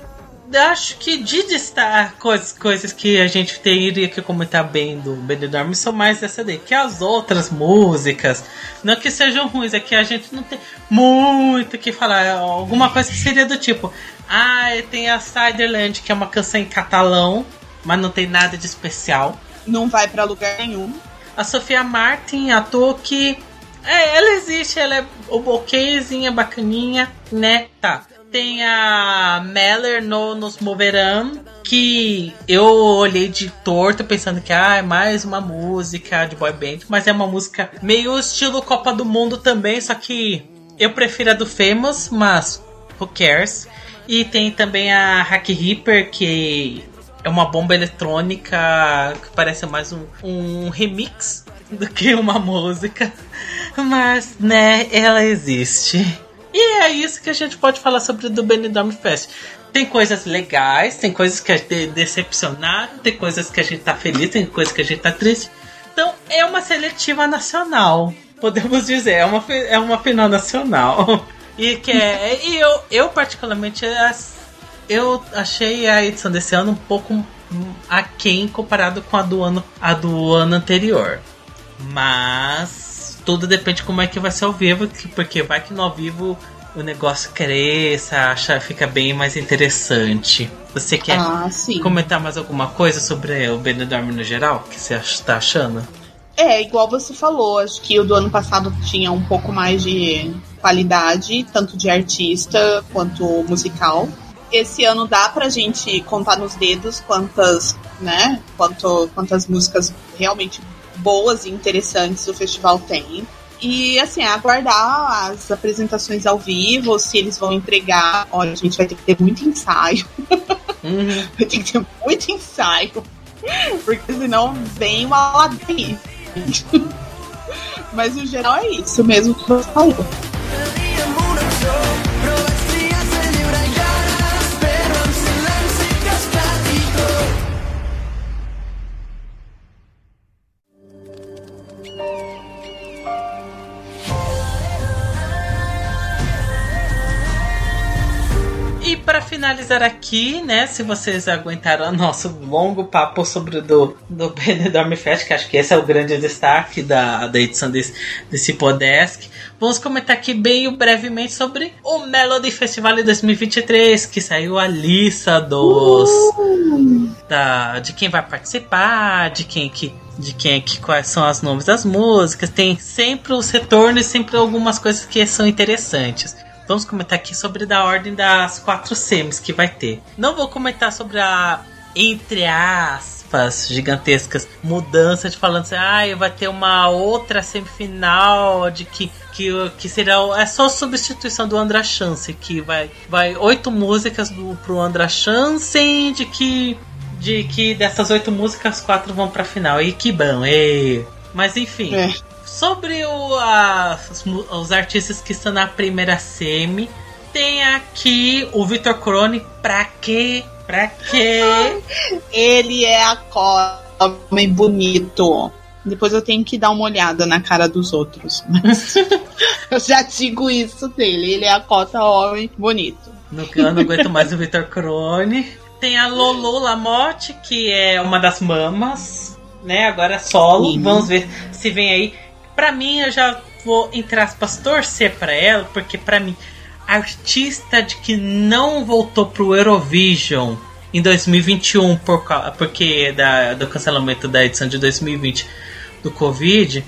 Acho que de destacar coisas, coisas que a gente teria que comentar bem do Benidorm são mais essa daí. Que as outras músicas, não que sejam ruins, é que a gente não tem muito o que falar. Alguma coisa que seria do tipo: ah, tem a Ciderland, que é uma canção em catalão, mas não tem nada de especial. Não vai para lugar nenhum. A Sofia Martin, a que É, ela existe, ela é o boquezinha bacaninha, né? Tá. Tem a Meller no Nos Moverão, que eu olhei de torto pensando que ah, é mais uma música de boy band, mas é uma música meio estilo Copa do Mundo também, só que eu prefiro a do Famous, mas who cares? E tem também a Hack Reaper, que é uma bomba eletrônica que parece mais um, um remix do que uma música. Mas, né, ela existe. E é isso que a gente pode falar sobre do Benidorm Fest. Tem coisas legais, tem coisas que a gente decepcionaram, tem coisas que a gente tá feliz, tem coisas que a gente tá triste. Então é uma seletiva nacional, podemos dizer, é uma, é uma final nacional. E que é, e eu, eu particularmente eu achei a edição desse ano um pouco aquém comparado com a do ano, a do ano anterior. Mas tudo depende como é que vai ser ao vivo, porque vai que no ao vivo o negócio cresça, acha, fica bem mais interessante. Você quer Ah, comentar mais alguma coisa sobre o Benidorm no geral? O que você está achando? É, igual você falou, acho que o do ano passado tinha um pouco mais de qualidade, tanto de artista quanto musical. Esse ano dá pra gente contar nos dedos quantas, né, quanto, quantas músicas realmente boas e interessantes o festival tem. E assim, aguardar as apresentações ao vivo, se eles vão entregar. Olha, a gente vai ter que ter muito ensaio. Uhum. Vai ter que ter muito ensaio. Porque senão vem uma ladeira. Mas no geral é isso mesmo que você falou. Finalizar aqui, né, se vocês aguentaram o nosso longo papo sobre o do, do Benidorm Fest, que acho que esse é o grande destaque da, da edição desse, desse Podesk, vamos comentar aqui bem brevemente sobre o Melody Festival de 2023, que saiu a lista dos da, de quem vai participar, de quem que de quem é que quais são os nomes das músicas, tem sempre os retornos e sempre algumas coisas que são interessantes. Vamos comentar aqui sobre da ordem das quatro semis que vai ter. Não vou comentar sobre a entre aspas gigantescas mudança de falando assim, ah, vai ter uma outra semifinal de que que, que será é só substituição do Andra Chance que vai vai oito músicas do pro Andra Chance de que de que dessas oito músicas quatro vão pra final e que bom, e mas enfim. É. Sobre o, a- os, os artistas que estão na primeira semi, tem aqui o Vitor Crone. Pra quê? Pra quê? Ele é a cota, homem bonito. Depois eu tenho que dar uma olhada na cara dos outros. Mas eu já digo isso dele. Ele é a cota homem bonito. No, eu não aguento mais o Vitor Crone. Tem a Lolo Lamotte, que é uma das mamas, né? Agora solo. Sim. Vamos ver se vem aí. Pra mim, eu já vou, entre aspas, torcer pra ela, porque pra mim, artista de que não voltou pro Eurovision em 2021 por, porque da, do cancelamento da edição de 2020 do Covid,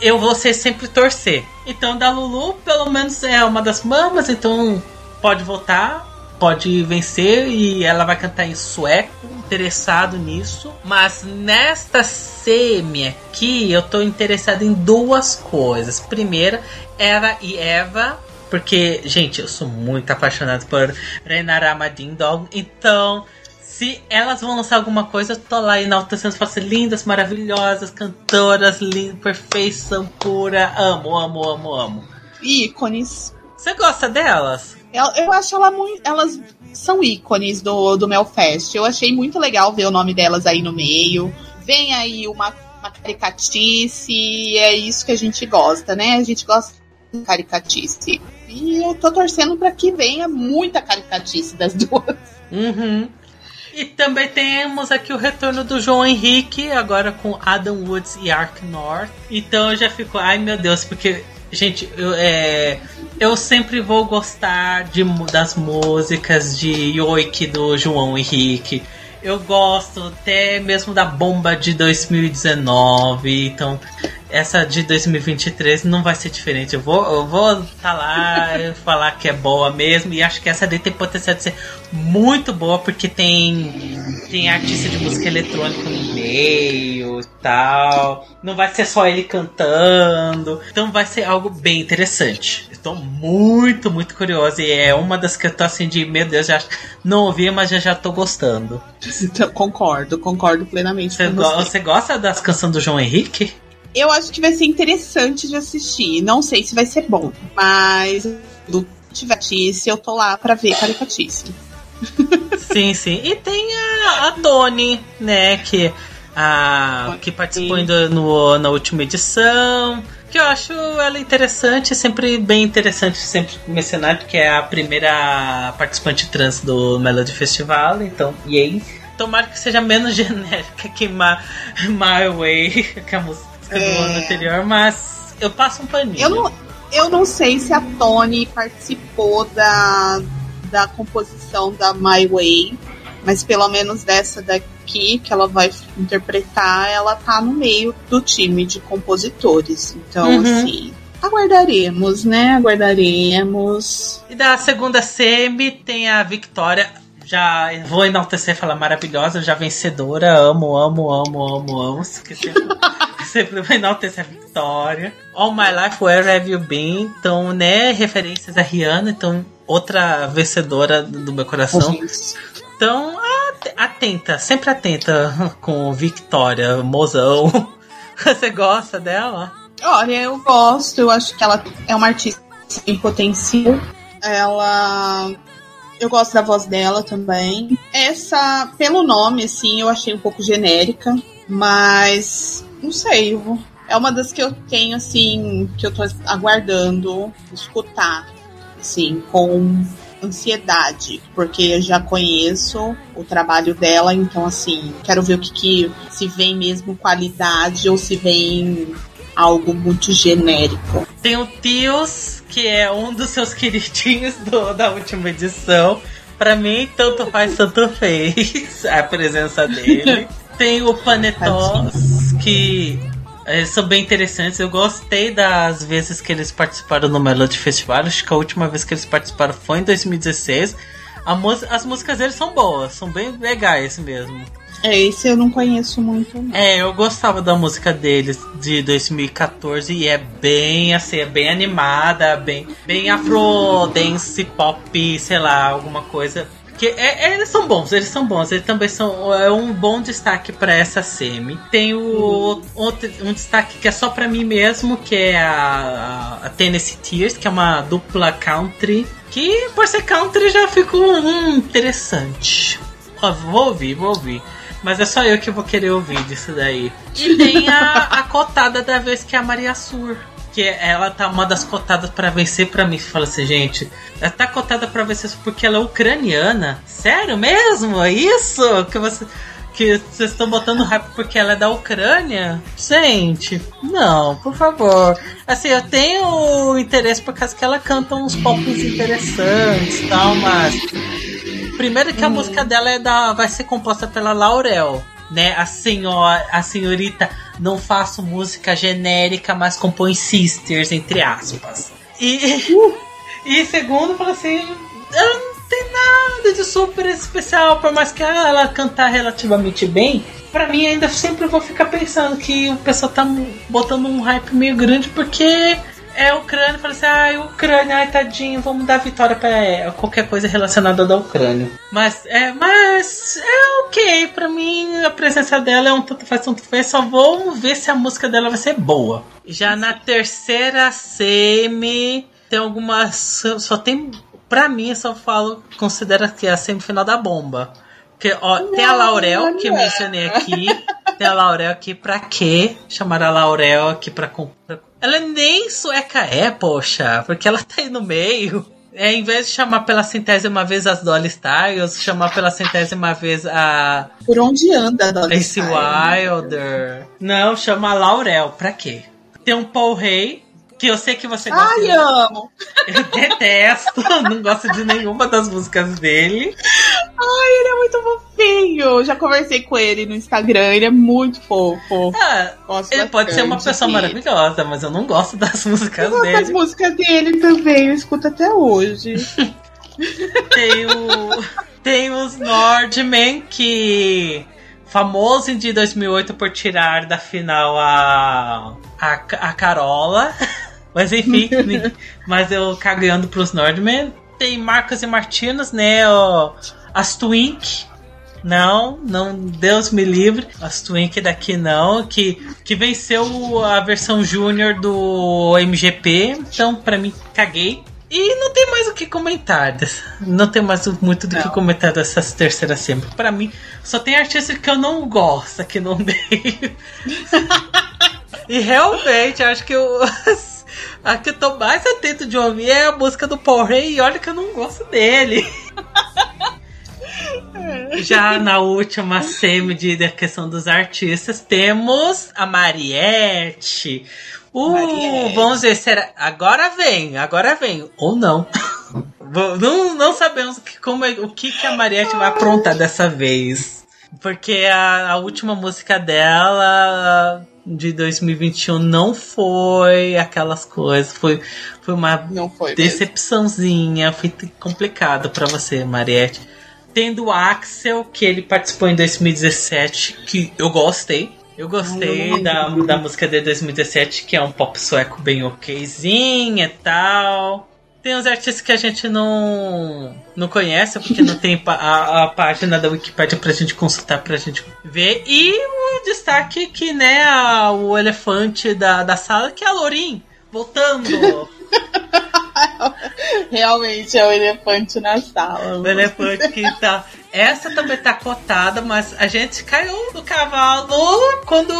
eu vou ser sempre torcer. Então, da Lulu, pelo menos é uma das mamas, então pode votar, pode vencer e ela vai cantar em sueco, interessado nisso. Mas nesta semi aqui, eu tô interessado em duas coisas. Primeira, Eva e Eva. Porque, gente, eu sou muito apaixonado por Renara Madindog. Então, se elas vão lançar alguma coisa, eu tô lá enaltecendo, falando assim, lindas, maravilhosas, cantoras, lindas, perfeição pura. Amo, amo, amo, amo. Ícones. Você gosta delas? Eu, eu acho ela muito. Elas são ícones do, do Melfest. Eu achei muito legal ver o nome delas aí no meio. Vem aí uma, uma caricatice, e é isso que a gente gosta, né? A gente gosta de caricatice. E eu tô torcendo pra que venha muita caricatice das duas. Uhum. E também temos aqui o retorno do João Henrique, agora com Adam Woods e Ark North. Então eu já fico, ai meu Deus, porque, gente, eu, é, eu sempre vou gostar de, das músicas de Yoik do João Henrique. Eu gosto até mesmo da bomba de 2019. Então essa de 2023 não vai ser diferente. Eu vou, eu vou tá lá falar que é boa mesmo e acho que essa daí tem potencial de ser muito boa porque tem tem artista de música eletrônica no meio e tal. Não vai ser só ele cantando. Então vai ser algo bem interessante. Estou muito, muito curiosa e é uma das que eu tô assim de, meu Deus, já não ouvi, mas já já tô gostando. Então, concordo, concordo plenamente você com você. Você gosta das canções do João Henrique? Eu acho que vai ser interessante de assistir. Não sei se vai ser bom, mas do Tivatice eu tô lá pra ver Caricatice. sim, sim. E tem a, a Tony, né, que, a, que participou ainda no, na última edição. Que eu acho ela interessante, sempre bem interessante sempre mencionar, porque é a primeira participante trans do Melody Festival, então, yay. Tomara que seja menos genérica que My, My Way, que a música é... do ano anterior, mas eu passo um paninho. Eu não, eu não sei se a Tony participou da, da composição da My Way, mas pelo menos dessa daqui que ela vai interpretar, ela tá no meio do time de compositores. Então, uhum. assim, aguardaremos, né? Aguardaremos. E da segunda semi tem a Victoria. Já vou enaltecer falar maravilhosa, já vencedora. Amo, amo, amo, amo, amo. Sempre, sempre vou enaltecer a Victoria. All My Life, Where Have You Been? Então, né? Referências a Rihanna. Então, outra vencedora do meu coração. Então, atenta, sempre atenta com Victoria, mozão. Você gosta dela? Olha, eu gosto, eu acho que ela é uma artista em potencial. Ela. Eu gosto da voz dela também. Essa, pelo nome, assim, eu achei um pouco genérica, mas não sei, é uma das que eu tenho, assim, que eu tô aguardando escutar, assim, com ansiedade, porque eu já conheço o trabalho dela, então assim, quero ver o que, que se vem mesmo qualidade ou se vem algo muito genérico. Tem o Tios, que é um dos seus queridinhos do, da última edição. Para mim, tanto faz, tanto fez a presença dele. Tem o Panetos, que eles são bem interessantes. Eu gostei das vezes que eles participaram no Melody Festival. Acho que a última vez que eles participaram foi em 2016. as músicas deles são boas, são bem legais mesmo. É, esse eu não conheço muito. Não. É, eu gostava da música deles de 2014 e é bem assim, é bem animada, bem, bem afro dance pop, sei lá, alguma coisa que é, é, eles são bons, eles são bons. Eles também são é um bom destaque para essa semi. Tem o outro, um destaque que é só para mim mesmo, que é a, a, Tennessee Tears, que é uma dupla country. Que por ser country já ficou hum, interessante. Vou ouvir, vou ouvir. Mas é só eu que vou querer ouvir disso daí. E tem a, a cotada da vez que é a Maria Sur que ela tá uma das cotadas para vencer para mim. Fala assim, gente, ela tá cotada para vencer porque ela é ucraniana. Sério mesmo? É isso? Que você que vocês estão botando hype porque ela é da Ucrânia? Gente, não, por favor. Assim, eu tenho interesse por causa que ela canta uns pops interessantes e tal, mas. Primeiro que a hum. música dela é da, vai ser composta pela Laurel né? A senhora, a senhorita não faço música genérica, mas compõe sisters, entre aspas. E, uh. e segundo, fala assim, ela não tem nada de super especial, por mais que ela cantar relativamente bem. Pra mim, ainda sempre vou ficar pensando que o pessoal tá botando um hype meio grande porque é Ucrânia, falei assim, ai, Ucrânia, ai, tadinho, vamos dar vitória pra qualquer coisa relacionada da Ucrânia. Mas, é, mas, é ok, pra mim, a presença dela é um tanto faz, tanto faz, só vou ver se a música dela vai ser boa. Já na terceira semi, tem algumas, só tem, pra mim, eu só falo, considera que é a semifinal da bomba. Porque, ó, não, tem a Laurel, que eu mencionei aqui. tem a Laurel aqui pra quê? Chamar a Laurel aqui pra, pra ela nem sueca é, poxa, porque ela tá aí no meio. É, em vez de chamar pela centésima vez as Dolly Styles, chamar pela centésima vez a. Por onde anda a Dolly Ace Wilder. Não, chama a Laurel. Pra quê? Tem um Paul Rey, que eu sei que você gosta. Ai, amo! Eu detesto, não gosto de nenhuma das músicas dele. Ai, ele é muito fofinho. Já conversei com ele no Instagram, ele é muito fofo. Ah, ele pode ser uma pessoa maravilhosa, mas eu não gosto das músicas eu dele. Eu gosto das músicas dele também, eu escuto até hoje. tem o. Tem os Nordmen que. Famoso de 2008 por tirar da final a. a, a Carola. Mas enfim, mas eu cagando pros Nordmen. Tem Marcos e Martinos, né? As Twink. Não, não, Deus me livre. As Twink daqui não, que, que venceu a versão júnior do MGP. Então, pra mim, caguei. E não tem mais o que comentar. Não tem mais muito do não. que comentar dessas terceiras sempre. Para mim, só tem artista que eu não gosto, que não dei. e realmente, acho que eu. A que eu tô mais atento de ouvir é a música do Paul Rey e olha que eu não gosto dele. Já na última semi de, da questão dos artistas, temos a Mariette. Uh, Mariette. vamos ver, será. Agora vem, agora vem. Ou não. não, não sabemos que, como é, o que, que a Mariette vai aprontar dessa vez. Porque a, a última música dela de 2021 não foi aquelas coisas, foi, foi uma foi decepçãozinha, mesmo. foi complicado para você, Mariette. Tendo o Axel, que ele participou em 2017, que eu gostei. Eu gostei Ai, da, da música de 2017, que é um pop sueco bem okzinha e tal. Tem uns artistas que a gente não, não conhece, porque não tem a, a página da Wikipedia pra gente consultar, pra gente ver. E o destaque que, né, a, o elefante da, da sala, que é a Lorin, voltando. Realmente é o elefante na sala. O elefante que tá. Essa também tá cotada, mas a gente caiu do cavalo quando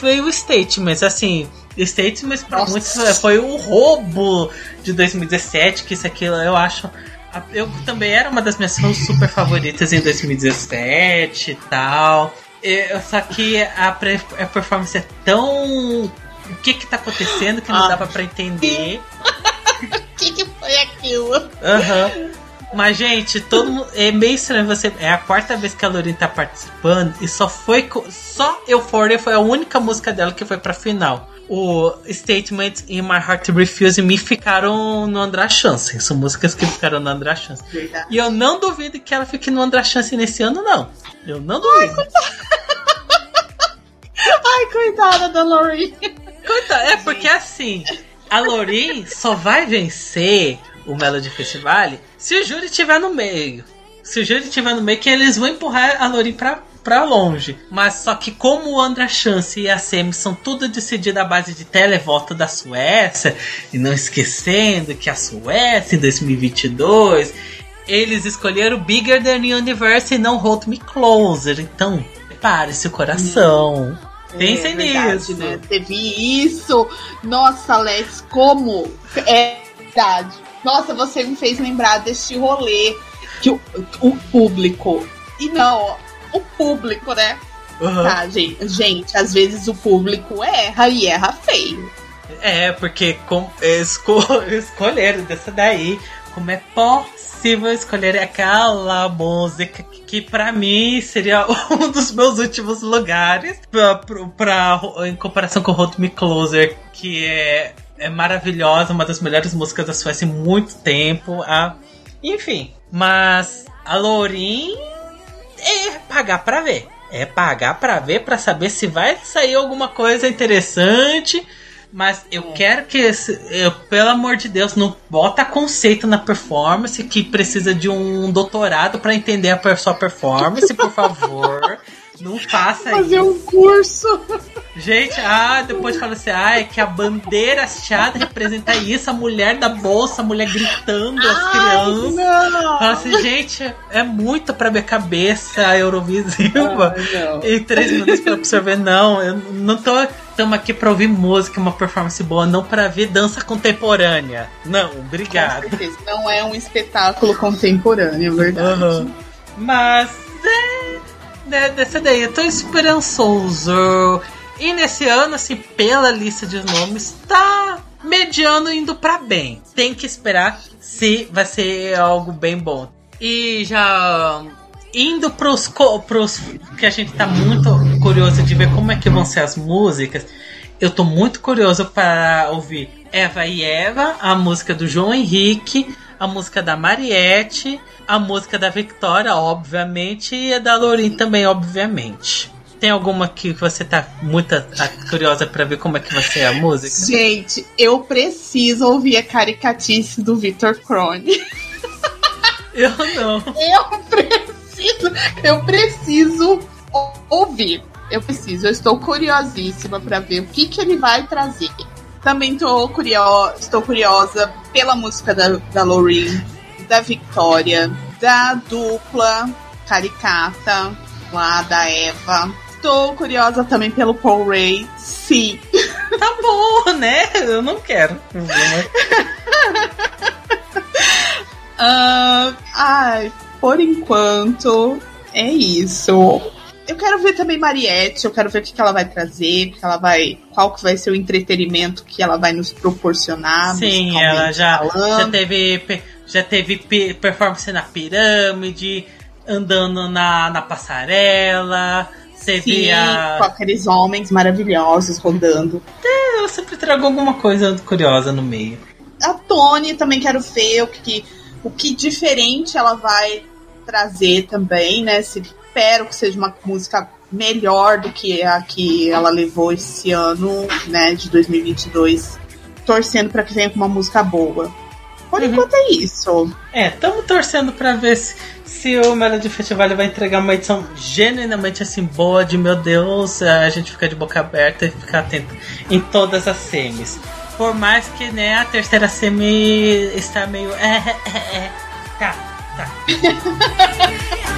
veio o Statements. Assim, Statements pra Nossa. muitos foi o roubo de 2017, que isso aqui eu acho. Eu também era uma das minhas super favoritas em 2017 e tal. só que a, a performance é tão. O que que tá acontecendo que não ah. dava pra entender. O que, que foi aquilo? Aham. Uhum. Mas, gente, todo mundo. É meio estranho você. É a quarta vez que a Lorin tá participando e só foi. Só Euphoria foi a única música dela que foi pra final. O Statement e My Heart Refuse Me ficaram no André Chance. São músicas que ficaram no André Chance. E eu não duvido que ela fique no André Chance nesse ano, não. Eu não duvido. Ai, coitada da Lorin. Coitada, é porque assim, a Lorin só vai vencer o Melody Festival se o júri estiver no meio. Se o júri estiver no meio, que eles vão empurrar a Lorin pra, pra longe. Mas só que como o Andra Chance e a Semi são tudo decidido à base de televoto da Suécia, e não esquecendo que a Suécia em 2022 eles escolheram Bigger Than Universe e não Hold Me Closer. Então, prepare-se o coração. Pensem é, verdade, nisso. Né? Teve isso. Nossa, Alex, como é verdade. Nossa, você me fez lembrar deste rolê que o, o público. E não, o público, né? Uhum. Tá, gente, gente, às vezes o público erra e erra feio. É, porque com, esco, escolheram dessa daí como é possível escolher aquela música que, que para mim seria um dos meus últimos lugares pra, pra, pra, em comparação com Hold Me Closer, que é é maravilhosa, uma das melhores músicas da Suécia em muito tempo. A... Enfim, mas a Lorin é pagar pra ver. É pagar pra ver, pra saber se vai sair alguma coisa interessante. Mas eu é. quero que, esse, eu, pelo amor de Deus, não bota conceito na performance que precisa de um doutorado para entender a sua performance, por favor. Não faça Fazer isso. um curso. Gente, ah, depois fala assim, ah, é que a bandeira hasteada representa isso, a mulher da bolsa, a mulher gritando, as Ai, crianças. Não. Fala assim, gente, é muito pra minha cabeça a Eurovisiva. Ai, em três minutos pra absorver, não, eu não tô. Estamos aqui pra ouvir música, uma performance boa, não para ver dança contemporânea. Não, obrigado. Com certeza, não é um espetáculo contemporâneo, é verdade. Uhum. Mas é, né, dessa daí. Eu tô esperançoso. E nesse ano, assim, pela lista de nomes, tá mediano indo para bem. Tem que esperar se vai ser algo bem bom. E já indo pros, pros que a gente tá muito curioso de ver como é que vão ser as músicas. Eu tô muito curioso para ouvir Eva e Eva, a música do João Henrique, a música da Mariette, a música da Victoria, obviamente, e a da Lorin também, obviamente. Tem alguma que você tá muito curiosa para ver como é que vai ser a música? Gente, eu preciso ouvir a caricatice do Victor Crone. Eu não. Eu preciso, eu preciso ouvir. Eu preciso, eu estou curiosíssima para ver o que, que ele vai trazer. Também tô curio estou curiosa pela música da, da Loreen, da Victoria, da dupla caricata lá da Eva. Estou curiosa também pelo Paul Ray. Sim. Tá bom, né? Eu não quero. uh, ai, por enquanto, é isso. Eu quero ver também Mariette, eu quero ver o que, que ela vai trazer, que ela vai, qual que vai ser o entretenimento que ela vai nos proporcionar. Sim, ela já, já teve já teve performance na pirâmide, andando na, na passarela, você Sim, a... com aqueles homens maravilhosos rodando. É, eu sempre trago alguma coisa curiosa no meio. A Tony também quero ver o que, o que diferente ela vai trazer também, né? Se, espero que seja uma música melhor do que a que ela levou esse ano, né, de 2022, torcendo para que venha com uma música boa. Por uhum. enquanto é isso. É, estamos torcendo para ver se, se o Melody Festival vai entregar uma edição genuinamente assim boa de meu Deus, a gente fica de boca aberta e ficar atento em todas as semis. Por mais que né, a terceira semi está meio. É, é, é. Tá, tá.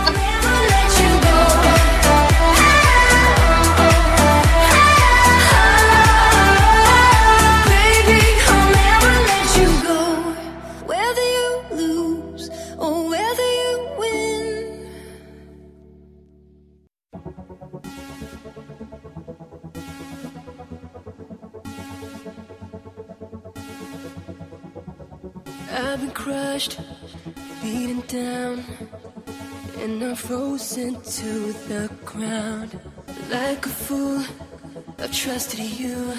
crushed, beaten down, and I'm frozen to the ground. Like a fool, trusted you.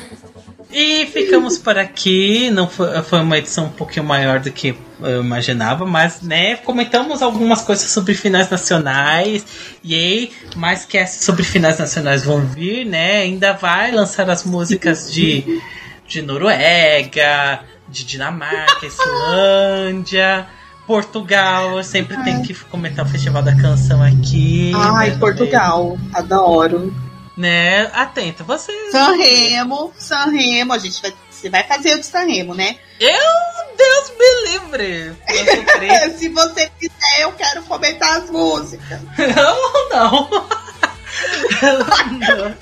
E ficamos por aqui. Não foi, foi uma edição um pouquinho maior do que eu imaginava, mas né, comentamos algumas coisas sobre finais nacionais. E aí, mais que sobre finais nacionais vão vir, né? Ainda vai lançar as músicas de, de Noruega, de Dinamarca, Islândia. Portugal, eu sempre Ai. tenho que comentar o Festival da Canção aqui. Ai, né, Portugal, adoro. Né? Atenta, você. Sanremo, Sanremo, a gente vai. Você vai fazer o de Sanremo, né? Eu, Deus me livre! Se você quiser, eu quero comentar as músicas. Eu não. eu não.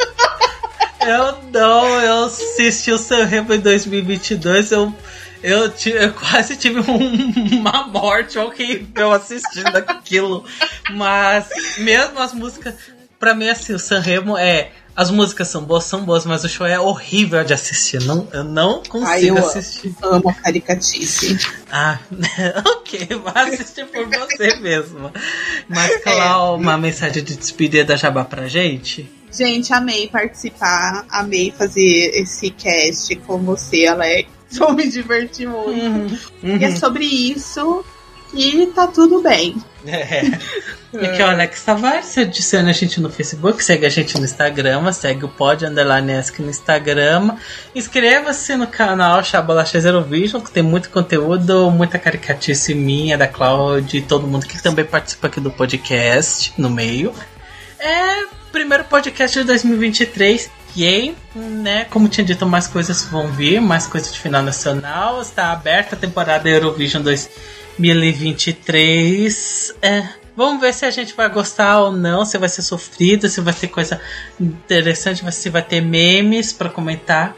Eu não, eu assisti o Sanremo em 2022, eu eu, eu quase tive um, uma morte horrível assistindo aquilo. Mas mesmo as músicas. Pra mim, assim, o Sanremo é. As músicas são boas, são boas, mas o show é horrível de assistir. Não, eu não consigo Ai, eu assistir. Amo a caricatice. Ah, ok, vai assistir por você mesmo. Mas, Clau, é. uma mensagem de despedida da Jabá pra gente? Gente, amei participar, amei fazer esse cast com você, Alex. Vou me divertir muito. Uhum, uhum. E é sobre isso e tá tudo bem. É. Aqui é o Alex Tavares, adiciona a gente no Facebook, segue a gente no Instagram, segue o Pod Underline no Instagram. Inscreva-se no canal Chabolacha Zero Vision, que tem muito conteúdo, muita caricatice minha, da Cláudia e todo mundo que também participa aqui do podcast no meio. É primeiro podcast de 2023. E aí, né, como tinha dito, mais coisas vão vir, mais coisas de final nacional. Está aberta a temporada Eurovision 2023. É, vamos ver se a gente vai gostar ou não, se vai ser sofrido, se vai ter coisa interessante, se vai ter memes para comentar.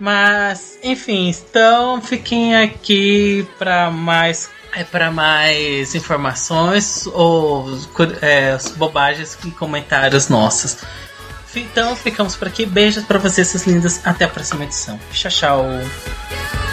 Mas, enfim, então fiquem aqui para mais é para mais informações ou é, bobagens e comentários nossos. Então ficamos por aqui. Beijos para vocês, seus lindas. Até a próxima edição. Tchau, tchau.